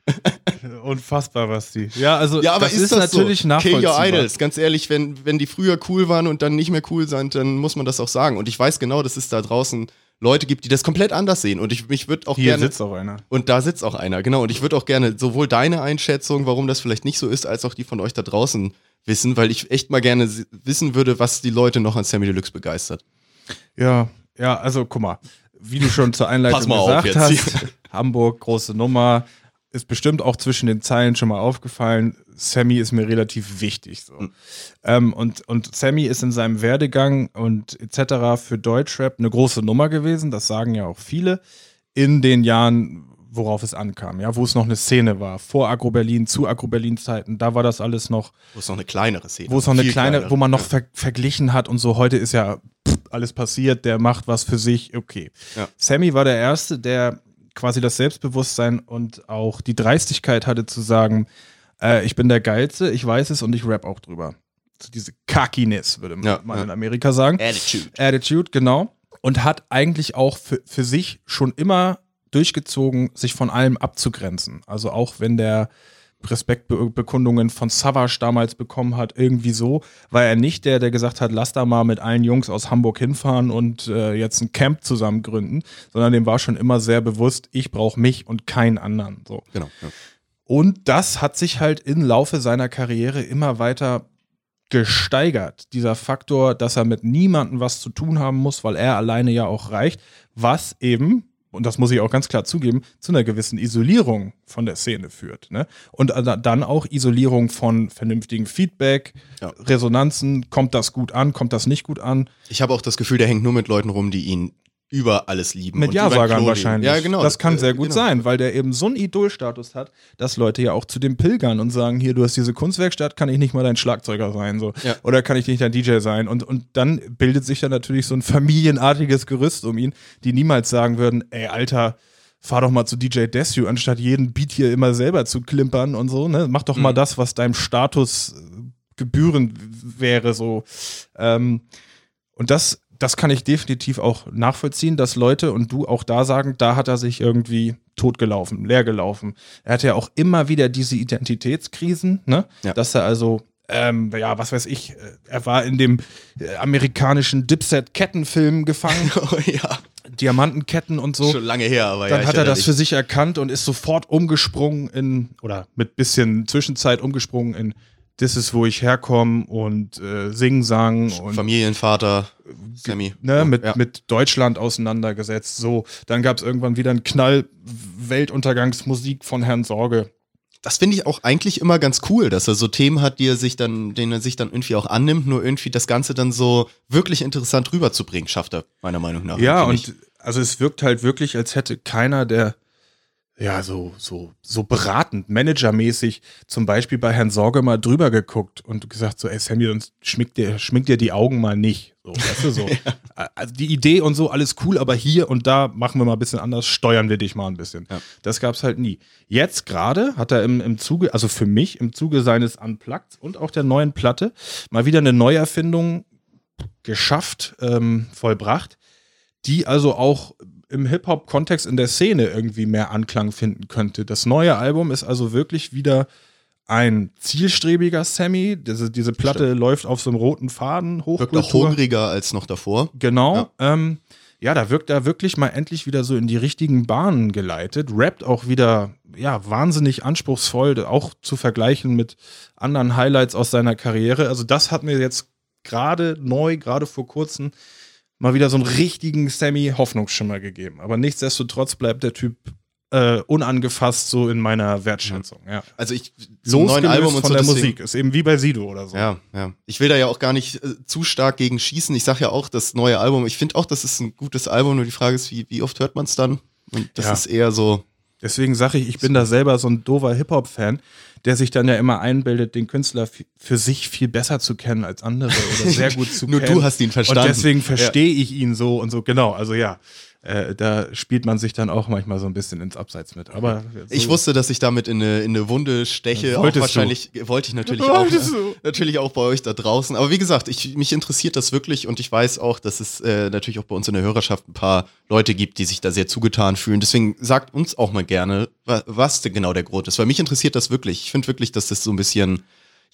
<laughs> Unfassbar, was die. Ja, also ja, aber das ist, ist, das natürlich so? nachvollziehbar. Kill Your Idols, ganz ehrlich, wenn, wenn die früher cool waren und dann nicht mehr cool sind, dann muss man das auch sagen. Und ich weiß genau, dass es da draußen Leute gibt, die das komplett anders sehen. Und ich, mich würde auch Hier gerne. sitzt auch einer. Und da sitzt auch einer, genau. Und ich würde auch gerne sowohl deine Einschätzung, warum das vielleicht nicht so ist, als auch die von euch da draußen wissen, weil ich echt mal gerne wissen würde, was die Leute noch an Sammy Deluxe begeistert. Ja, ja, also guck mal, wie du schon zur Einleitung gesagt hast, Hamburg, große Nummer, ist bestimmt auch zwischen den Zeilen schon mal aufgefallen. Sammy ist mir relativ wichtig. So. Hm. Ähm, und, und Sammy ist in seinem Werdegang und etc. für Deutschrap eine große Nummer gewesen, das sagen ja auch viele, in den Jahren, worauf es ankam, ja, wo es noch eine Szene war, vor Agro-Berlin, zu Agro-Berlin-Zeiten, da war das alles noch Wo es noch eine kleinere Szene wo es noch eine kleine, kleinere. wo man noch Ja. ver verglichen hat und so. Heute ist ja pff, alles passiert, der macht was für sich, okay. Ja. Sammy war der Erste, der quasi das Selbstbewusstsein und auch die Dreistigkeit hatte zu sagen, äh, ich bin der Geilste, ich weiß es und ich rap auch drüber. So diese Cockiness, würde man ja. in Amerika sagen. Attitude. Attitude, genau. Und hat eigentlich auch für, für sich schon immer durchgezogen, sich von allem abzugrenzen. Also auch wenn der Respektbekundungen von Savage damals bekommen hat, irgendwie so, war er nicht der, der gesagt hat, lass da mal mit allen Jungs aus Hamburg hinfahren und äh, jetzt ein Camp zusammen gründen, sondern dem war schon immer sehr bewusst, ich brauche mich und keinen anderen. So. Genau. Ja. Und das hat sich halt im Laufe seiner Karriere immer weiter gesteigert. Dieser Faktor, dass er mit niemandem was zu tun haben muss, weil er alleine ja auch reicht, was eben, und das muss ich auch ganz klar zugeben, zu einer gewissen Isolierung von der Szene führt. Ne? Und dann auch Isolierung von vernünftigem Feedback, Ja. Resonanzen, kommt das gut an, kommt das nicht gut an. Ich habe auch das Gefühl, der hängt nur mit Leuten rum, die ihn über alles lieben. Mit Ja-Sagern wahrscheinlich. Ja, genau. Das kann Äh, sehr gut genau. sein, weil der eben so einen Idolstatus hat, dass Leute ja auch zu dem pilgern und sagen, hier, du hast diese Kunstwerkstatt, kann ich nicht mal dein Schlagzeuger sein, so. Ja. Oder kann ich nicht dein DJ sein? Und, und dann bildet sich dann natürlich so ein familienartiges Gerüst um ihn, die niemals sagen würden, ey, Alter, fahr doch mal zu DJ Desu, anstatt jeden Beat hier immer selber zu klimpern und so, ne? Mach doch mal Mhm. das, was deinem Status gebührend wäre, so. Ähm, und das, das kann ich definitiv auch nachvollziehen, dass Leute und du auch da sagen, da hat er sich irgendwie totgelaufen, leer gelaufen. Er hatte ja auch immer wieder diese Identitätskrisen, ne? Ja. Dass er also, ähm, ja, was weiß ich, äh, er war in dem äh, amerikanischen Dipset-Kettenfilm gefangen, <laughs> Oh, ja, Diamantenketten und so. schon lange her, aber Dann ja, hat er das für mich. sich erkannt und ist sofort umgesprungen in, oder mit bisschen Zwischenzeit umgesprungen in Das ist, wo ich herkomme und äh, Sing, Sang und Familienvater, Sammy. ne, mit, ja. mit Deutschland auseinandergesetzt. So, dann gab es irgendwann wieder einen Knall, Weltuntergangsmusik von Herrn Sorge. Das finde ich auch eigentlich immer ganz cool, dass er so Themen hat, die er sich dann, denen er sich dann irgendwie auch annimmt, nur irgendwie das Ganze dann so wirklich interessant rüberzubringen, schafft er, meiner Meinung nach. Ja, und also es wirkt halt wirklich, als hätte keiner, der ja so, so, so beratend, managermäßig zum Beispiel bei Herrn Sorge mal drüber geguckt und gesagt so, ey Sammy, sonst schminkt dir, schminkt dir die Augen mal nicht. So, weißt du, so. <laughs> Also die Idee und so, alles cool, aber hier und da machen wir mal ein bisschen anders, steuern wir dich mal ein bisschen. Ja. Das gab's halt nie. Jetzt gerade hat er im, im Zuge, also für mich, im Zuge seines Unplugged und auch der neuen Platte mal wieder eine Neuerfindung geschafft, ähm, vollbracht, die also auch im Hip-Hop-Kontext in der Szene irgendwie mehr Anklang finden könnte. Das neue Album ist also wirklich wieder ein zielstrebiger Sammy. Diese, diese Platte läuft auf so einem roten Faden, wirkt Hochkultur. auch hungriger als noch davor. Genau. Ja. Ja. Ähm, ja, da wirkt er wirklich mal endlich wieder so in die richtigen Bahnen geleitet. Rappt auch wieder, ja, wahnsinnig anspruchsvoll, auch zu vergleichen mit anderen Highlights aus seiner Karriere. Also, das hat mir jetzt gerade neu, gerade vor kurzem, mal wieder so einen richtigen Sammy-Hoffnungsschimmer gegeben. Aber nichtsdestotrotz bleibt der Typ äh, unangefasst so in meiner Wertschätzung. Ja. Also ich Losgelöst neuen Album und von so, der Musik. Ist eben wie bei Sido oder so. Ja, ja. Ich will da ja auch gar nicht äh, zu stark gegen schießen. Ich sag ja auch, das neue Album, ich finde auch, das ist ein gutes Album, nur die Frage ist, wie, wie oft hört man es dann? Und das Ja. ist eher so, Deswegen sage ich, ich bin da selber so ein doofer Hip-Hop-Fan, der sich dann ja immer einbildet, den Künstler für sich viel besser zu kennen als andere oder sehr gut zu <laughs> Nur kennen. du hast ihn verstanden. Und deswegen verstehe ich ihn so und so. Genau, also ja, äh, da spielt man sich dann auch manchmal so ein bisschen ins Abseits mit. Aber so, ich wusste, dass ich damit in eine, in eine Wunde steche. Auch wahrscheinlich, wollte ich natürlich auch, du? <laughs> natürlich auch bei euch da draußen. Aber wie gesagt, ich, mich interessiert das wirklich und ich weiß auch, dass es äh, natürlich auch bei uns in der Hörerschaft ein paar Leute gibt, die sich da sehr zugetan fühlen. Deswegen sagt uns auch mal gerne, wa- was denn genau der Grund ist. Weil mich interessiert das wirklich. Ich finde wirklich, dass das so ein bisschen,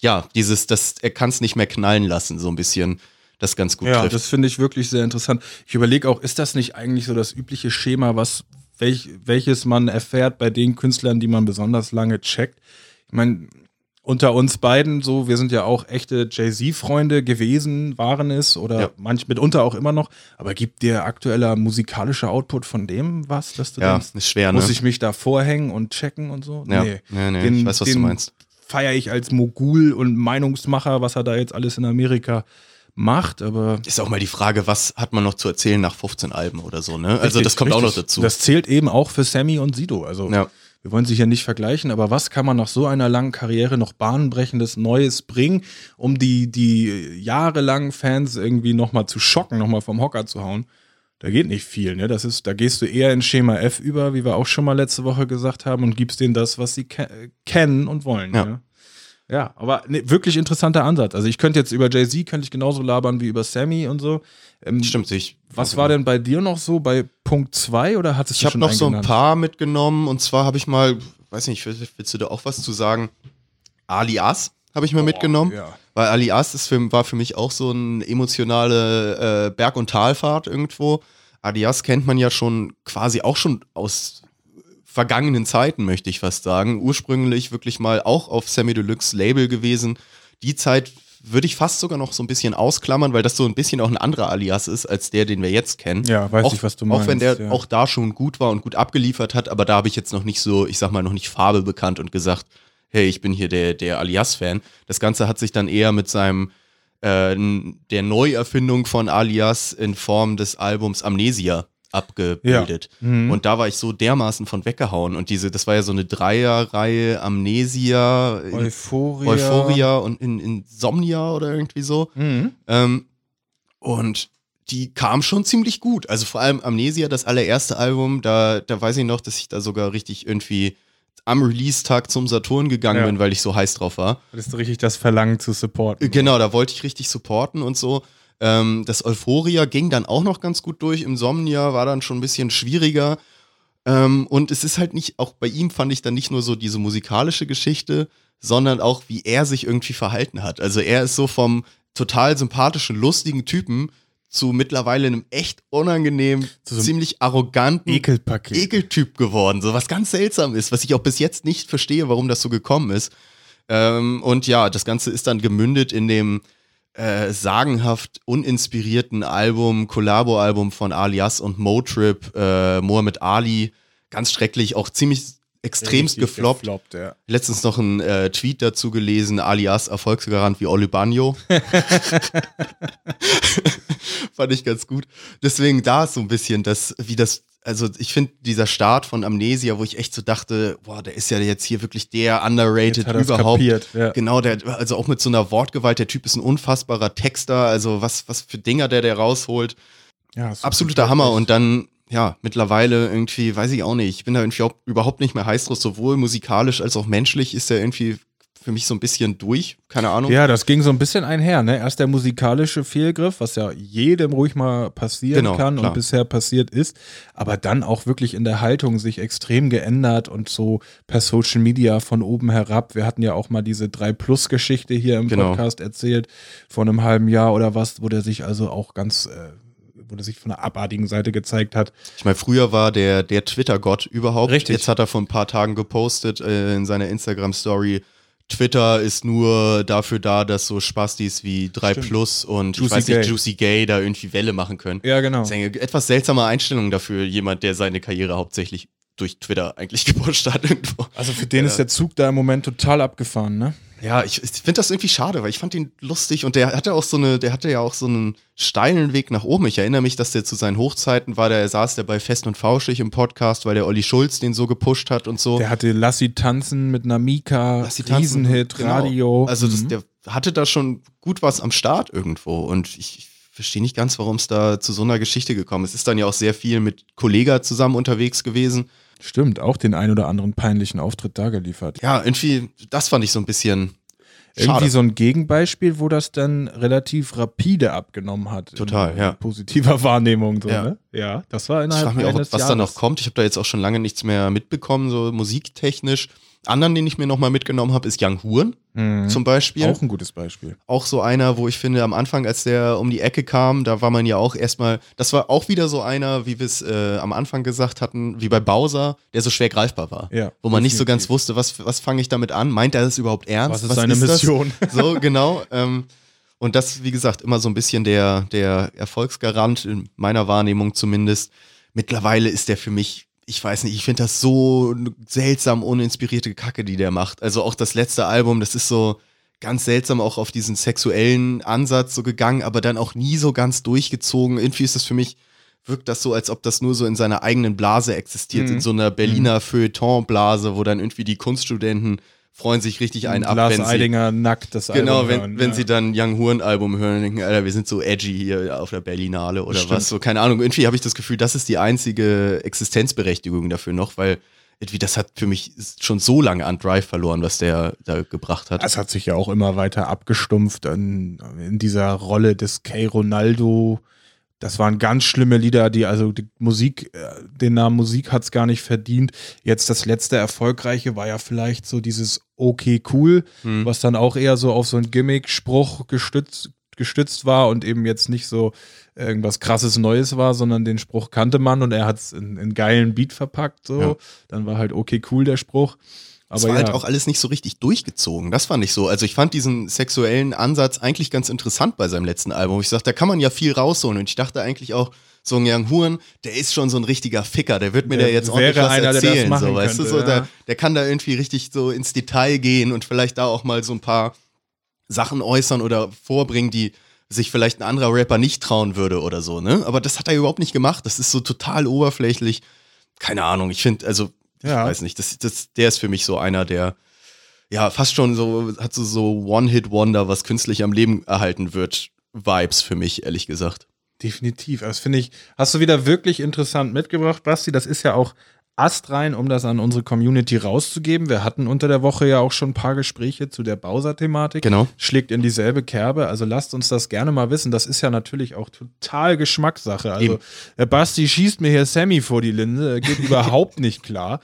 ja, dieses, das, er kann es nicht mehr knallen lassen, so ein bisschen, das ganz gut Ja, trifft. das finde ich wirklich sehr interessant. Ich überlege auch, ist das nicht eigentlich so das übliche Schema, was welch, welches man erfährt bei den Künstlern, die man besonders lange checkt? Ich meine, unter uns beiden, so, wir sind ja auch echte Jay-Z-Freunde gewesen, waren es oder Ja. manch mitunter auch immer noch. Aber gibt dir aktueller musikalischer Output von dem was, dass du ja, denkst, ist schwer, ne? muss ich mich da vorhängen und checken und so? ja, nee, nee, Den- ich weiß, was du meinst. Feiere ich als Mogul und Meinungsmacher, was er da jetzt alles in Amerika macht, aber Ist auch mal die Frage, was hat man noch zu erzählen nach 15 Alben oder so, ne? Also Richtig, das kommt auch noch richtig. dazu. Das zählt eben auch für Sammy und Sido. Also Ja. wir wollen sich ja nicht vergleichen, aber was kann man nach so einer langen Karriere noch bahnbrechendes Neues bringen, um die, die jahrelangen Fans irgendwie nochmal zu schocken, nochmal vom Hocker zu hauen? Da geht nicht viel, ne? Das ist, da gehst du eher in Schema F über, wie wir auch schon mal letzte Woche gesagt haben, und gibst denen das, was sie ke kennen und wollen. Ja. Ne? Ja, aber ne, wirklich interessanter Ansatz. Also ich könnte jetzt über Jay-Z könnte ich genauso labern wie über Sammy und so. Ähm, Stimmt sich. Was war denn bei dir noch so bei Punkt 2 oder hattest Ich du habe schon noch so ein paar mitgenommen und zwar habe ich mal, weiß nicht, willst, du da auch was zu sagen? Alias habe ich mal mitgenommen, ja. weil Alias ist für, war für mich auch so eine emotionale äh, Berg- und Talfahrt irgendwo. Alias kennt man ja schon quasi auch schon aus vergangenen Zeiten, möchte ich fast sagen. Ursprünglich wirklich mal auch auf Sammy Deluxe Label gewesen. Die Zeit würde ich fast sogar noch so ein bisschen ausklammern, weil das so ein bisschen auch ein anderer Alias ist, als der, den wir jetzt kennen. Ja, weiß auch, ich, was du Auch wenn der meinst, ja. auch da schon gut war und gut abgeliefert hat, aber da habe ich jetzt noch nicht so, ich sag mal, noch nicht Farbe bekannt und gesagt, hey, ich bin hier der, der Alias-Fan. Das Ganze hat sich dann eher mit seinem äh, der Neuerfindung von Alias in Form des Albums Amnesia abgebildet. Mhm. Und da war ich so dermaßen von weggehauen. Und diese, das war ja so eine Dreierreihe Amnesia, Euphoria. Euphoria und in Insomnia oder irgendwie so. Mhm. Ähm, und die kam schon ziemlich gut. Also vor allem Amnesia, das allererste Album, da, da weiß ich noch, dass ich da sogar richtig irgendwie am Release-Tag zum Saturn gegangen Ja. bin, weil ich so heiß drauf war. Hattest du richtig das Verlangen zu supporten. Genau, da wollte ich richtig supporten und so. Ähm, das Euphoria ging dann auch noch ganz gut durch. Insomnia war dann schon ein bisschen schwieriger. Ähm, und es ist halt nicht, auch bei ihm fand ich dann nicht nur so diese musikalische Geschichte, sondern auch, wie er sich irgendwie verhalten hat. Also er ist so vom total sympathischen, lustigen Typen zu mittlerweile einem echt unangenehmen, so ziemlich arroganten Ekelpaket. Ekeltyp geworden. So was ganz seltsam ist, was ich auch bis jetzt nicht verstehe, warum das so gekommen ist. Ähm, und ja, das Ganze ist dann gemündet in dem äh, sagenhaft uninspirierten Album, Collabo-Album von Alias und Motrip, äh, Mohammed Ali. Ganz schrecklich, auch ziemlich extremst Richtig gefloppt. gefloppt ja. Letztens noch einen äh, Tweet dazu gelesen, alias Erfolgsgarant wie Oli Bagno. <laughs> <laughs> Fand ich ganz gut. Deswegen da so ein bisschen das, wie das, also ich finde dieser Start von Amnesia, wo ich echt so dachte, boah, der ist ja jetzt hier wirklich der underrated überhaupt. kapiert, ja. Genau, der, also auch mit so einer Wortgewalt, der Typ ist ein unfassbarer Texter, also was, was für Dinger der der rausholt. Ja, Absoluter wirklich- Hammer und dann, ja, mittlerweile irgendwie, weiß ich auch nicht, ich bin da irgendwie überhaupt nicht mehr heiß drauf, sowohl musikalisch als auch menschlich ist er irgendwie für mich so ein bisschen durch, keine Ahnung. Ja, das ging so ein bisschen einher, ne? Erst der musikalische Fehlgriff, was ja jedem ruhig mal passieren Genau, kann klar. und bisher passiert ist, aber dann auch wirklich in der Haltung sich extrem geändert und so per Social Media von oben herab. Wir hatten ja auch mal diese 3-Plus-Geschichte hier im Genau. Podcast erzählt, vor einem halben Jahr oder was, wo der sich also auch ganz, äh, wo der sich von einer abartigen Seite gezeigt hat. Ich meine, früher war der, der Twitter-Gott überhaupt. Richtig. Jetzt hat er vor ein paar Tagen gepostet äh, in seiner Instagram-Story. Twitter ist nur dafür da, dass so Spastis wie 3 Stimmt. Plus und Juicy ich weiß nicht, Gay. Juicy Gay da irgendwie Welle machen können. Ja, genau. Das ist eine etwas seltsame Einstellung dafür, jemand, der seine Karriere hauptsächlich durch Twitter eigentlich <laughs> gepusht hat irgendwo. Also für den ist der Zug da im Moment total abgefahren, ne? Ja, ich, ich finde das irgendwie schade, weil ich fand ihn lustig und der hatte auch so eine, der hatte ja auch so einen steilen Weg nach oben. Ich erinnere mich, dass der zu seinen Hochzeiten war, der saß der bei Fest und Fauschig im Podcast, weil der Olli Schulz den so gepusht hat und so. Der hatte Lassi tanzen mit einer Mika, Lass sie tanzen. Riesenhit, Genau. Radio. Also das, Mhm. der hatte da schon gut was am Start irgendwo und ich, ich verstehe nicht ganz, warum es da zu so einer Geschichte gekommen ist. Es ist dann ja auch sehr viel mit Kollega zusammen unterwegs gewesen. Stimmt, auch den ein oder anderen peinlichen Auftritt da geliefert. Ja, irgendwie, das fand ich so ein bisschen schade. Irgendwie so ein Gegenbeispiel, wo das dann relativ rapide abgenommen hat. Total, in, ja. In positiver Wahrnehmung. So, Ja. ne? ja, das war Ich innerhalb frage mich auch, was da noch Jahres. kommt. Ich habe da jetzt auch schon lange nichts mehr mitbekommen, so musiktechnisch. Anderen, den ich mir nochmal mitgenommen habe, ist Young Huren Mhm. zum Beispiel. Auch ein gutes Beispiel. auch so einer, wo ich finde, am Anfang, als der um die Ecke kam, da war man ja auch erstmal, das war auch wieder so einer, wie wir es äh, am Anfang gesagt hatten, wie bei Bowser, der so schwer greifbar war. Ja, wo man nicht so ganz wusste, was, was fange ich damit an? Meint er das überhaupt ernst? Was ist seine Mission? Das? <laughs> So, genau. Ähm, und das, wie gesagt, immer so ein bisschen der, der Erfolgsgarant, in meiner Wahrnehmung zumindest. Mittlerweile ist der für mich, ich weiß nicht, ich finde das so seltsam uninspirierte Kacke, die der macht. Also auch das letzte Album, das ist so ganz seltsam auch auf diesen sexuellen Ansatz so gegangen, aber dann auch nie so ganz durchgezogen. Irgendwie ist das für mich, wirkt das so, als ob das nur so in seiner eigenen Blase existiert, Mhm. in so einer Berliner Feuilleton-Blase, wo dann irgendwie die Kunststudenten freuen sich richtig ein ab, Lars wenn sie, Eidinger nackt das Genau, Album wenn, hören, wenn ja. sie dann Young Huren Album hören und denken, Alter, wir sind so edgy hier auf der Berlinale oder Stimmt. was. So, keine Ahnung. Irgendwie habe ich das Gefühl, das ist die einzige Existenzberechtigung dafür noch, weil irgendwie, das hat für mich schon so lange an Drive verloren, was der da gebracht hat. Das hat sich ja auch immer weiter abgestumpft in, in dieser Rolle des K. Ronaldo. Das waren ganz schlimme Lieder, die also die Musik, äh, den Namen Musik hat's gar nicht verdient. Jetzt das letzte erfolgreiche war ja vielleicht so dieses Okay cool, Hm. was dann auch eher so auf so einen Gimmick-Spruch gestützt, gestützt war und eben jetzt nicht so irgendwas krasses Neues war, sondern den Spruch kannte man und er hat's in, in geilen Beat verpackt. So. Ja. Dann war halt okay cool der Spruch. Aber war ja. halt auch alles nicht so richtig durchgezogen. Das fand ich so. Also ich fand diesen sexuellen Ansatz eigentlich ganz interessant bei seinem letzten Album. Ich sagte, da kann man ja viel rausholen. Und ich dachte eigentlich auch, so ein Young Huren, der ist schon so ein richtiger Ficker. Der wird mir Der da jetzt ordentlich was einer, erzählen. so, weißt du, könnte, so, ja. der, der kann da irgendwie richtig so ins Detail gehen und vielleicht da auch mal so ein paar Sachen äußern oder vorbringen, die sich vielleicht ein anderer Rapper nicht trauen würde oder so, ne? Aber das hat er überhaupt nicht gemacht. Das ist so total oberflächlich. Keine Ahnung. Ich finde, also, Ja. ich weiß nicht, das, das, der ist für mich so einer, der ja fast schon so, hat so, so One-Hit-Wonder, was künstlich am Leben erhalten wird, Vibes für mich, ehrlich gesagt. Definitiv. Das finde ich, hast du wieder wirklich interessant mitgebracht, Basti. Das ist ja auch astrein, um das an unsere Community rauszugeben. Wir hatten unter der Woche ja auch schon ein paar Gespräche zu der Bowser-Thematik. Genau. Schlägt in dieselbe Kerbe. Also lasst uns das gerne mal wissen. Das ist ja natürlich auch total Geschmackssache. Also Eben. der Basti schießt mir hier Sammy vor die Linse. Er geht <laughs> überhaupt nicht klar.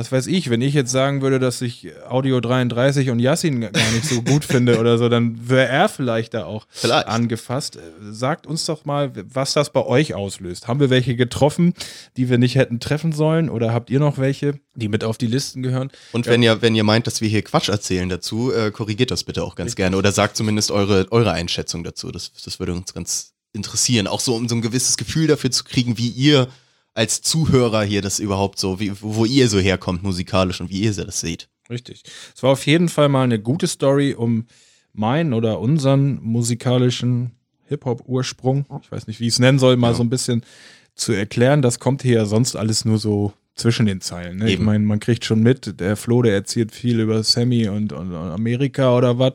Was weiß ich, wenn ich jetzt sagen würde, dass ich Audio 33 und Yassin gar nicht so gut finde oder so, dann wäre er vielleicht da auch Vielleicht. angefasst. Äh, Sagt uns doch mal, was das bei euch auslöst. Haben wir welche getroffen, die wir nicht hätten treffen sollen? Oder habt ihr noch welche, die mit auf die Listen gehören? Und wenn ihr, wenn ihr meint, dass wir hier Quatsch erzählen dazu, äh, korrigiert das bitte auch ganz gerne oder sagt zumindest eure, eure Einschätzung dazu. Das, das würde uns ganz interessieren. Auch so, um so ein gewisses Gefühl dafür zu kriegen, wie ihr als Zuhörer hier das überhaupt so, wie, wo ihr so herkommt musikalisch und wie ihr das seht. Richtig. Es war auf jeden Fall mal eine gute Story um meinen oder unseren musikalischen Hip-Hop-Ursprung. Ich weiß nicht, wie ich es nennen soll, mal Ja. so ein bisschen zu erklären. Das kommt hier ja sonst alles nur so zwischen den Zeilen. Ne? Ich meine, man kriegt schon mit, der Flo, der erzählt viel über Sammy und, und, und Amerika oder was.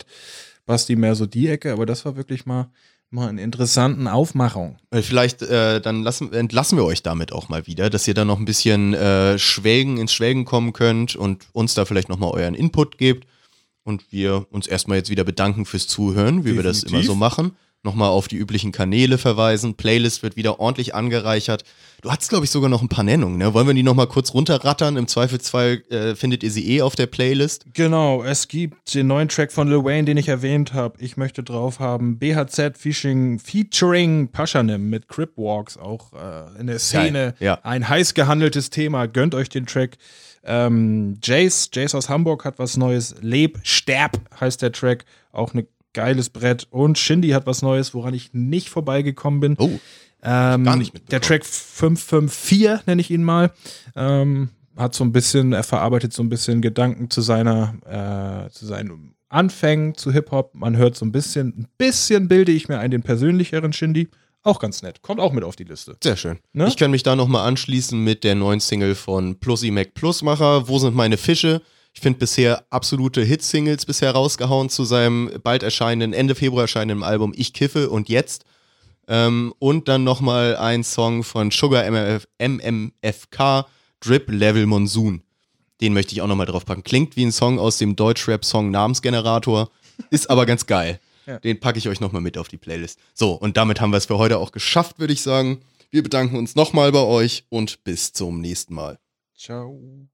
Basti mehr so die Ecke, aber das war wirklich mal, mal eine interessanten Aufmachung. Äh, Vielleicht äh, dann lassen, entlassen wir euch damit auch mal wieder, dass ihr dann noch ein bisschen äh, schwelgen, ins Schwelgen kommen könnt und uns da vielleicht nochmal euren Input gebt. Und wir uns erstmal jetzt wieder bedanken fürs Zuhören, wie wir das immer Definitiv. so machen. Nochmal auf die üblichen Kanäle verweisen. Playlist wird wieder ordentlich angereichert. Du hattest, glaube ich, sogar noch ein paar Nennungen. Ne? Wollen wir die nochmal kurz runterrattern? Im Zweifelsfall äh, findet ihr sie eh auf der Playlist. Genau, es gibt den neuen Track von Lil Wayne, den ich erwähnt habe. Ich möchte drauf haben BHZ Fishing featuring Paschanim mit Crip Walks, auch äh, in der Szene. ja. Ein heiß gehandeltes Thema. Gönnt euch den Track. Ähm, Jace, Jace aus Hamburg hat was Neues. Leb, sterb heißt der Track. Auch ein geiles Brett. Und Shindy hat was Neues, woran ich nicht vorbeigekommen bin. Oh, Ähm, gar nicht mitbekommen. der Track 554 nenne ich ihn mal. Ähm, hat so ein bisschen, er verarbeitet so ein bisschen Gedanken zu seiner, äh, zu seinen Anfängen zu Hip-Hop. Man hört so ein bisschen, ein bisschen bilde ich mir ein, den persönlicheren Shindy. Auch ganz nett. Kommt auch mit auf die Liste. sehr schön. Ne? Ich kann mich da nochmal anschließen mit der neuen Single von Plussi Mac Plusmacher. Wo sind meine Fische? Ich finde bisher absolute Hit-Singles bisher rausgehauen zu seinem bald erscheinenden, Ende Februar erscheinenden Album Ich kiffe und jetzt. Ähm, und dann nochmal ein Song von Sugar MMF, MMFK, Drip Level Monsoon. Den möchte ich auch nochmal drauf packen. Klingt wie ein Song aus dem Deutschrap-Song Namensgenerator, ist aber ganz geil. Ja. Den packe ich euch nochmal mit auf die Playlist. So, und damit haben wir es für heute auch geschafft, würde ich sagen. Wir bedanken uns nochmal bei euch und bis zum nächsten Mal. Ciao.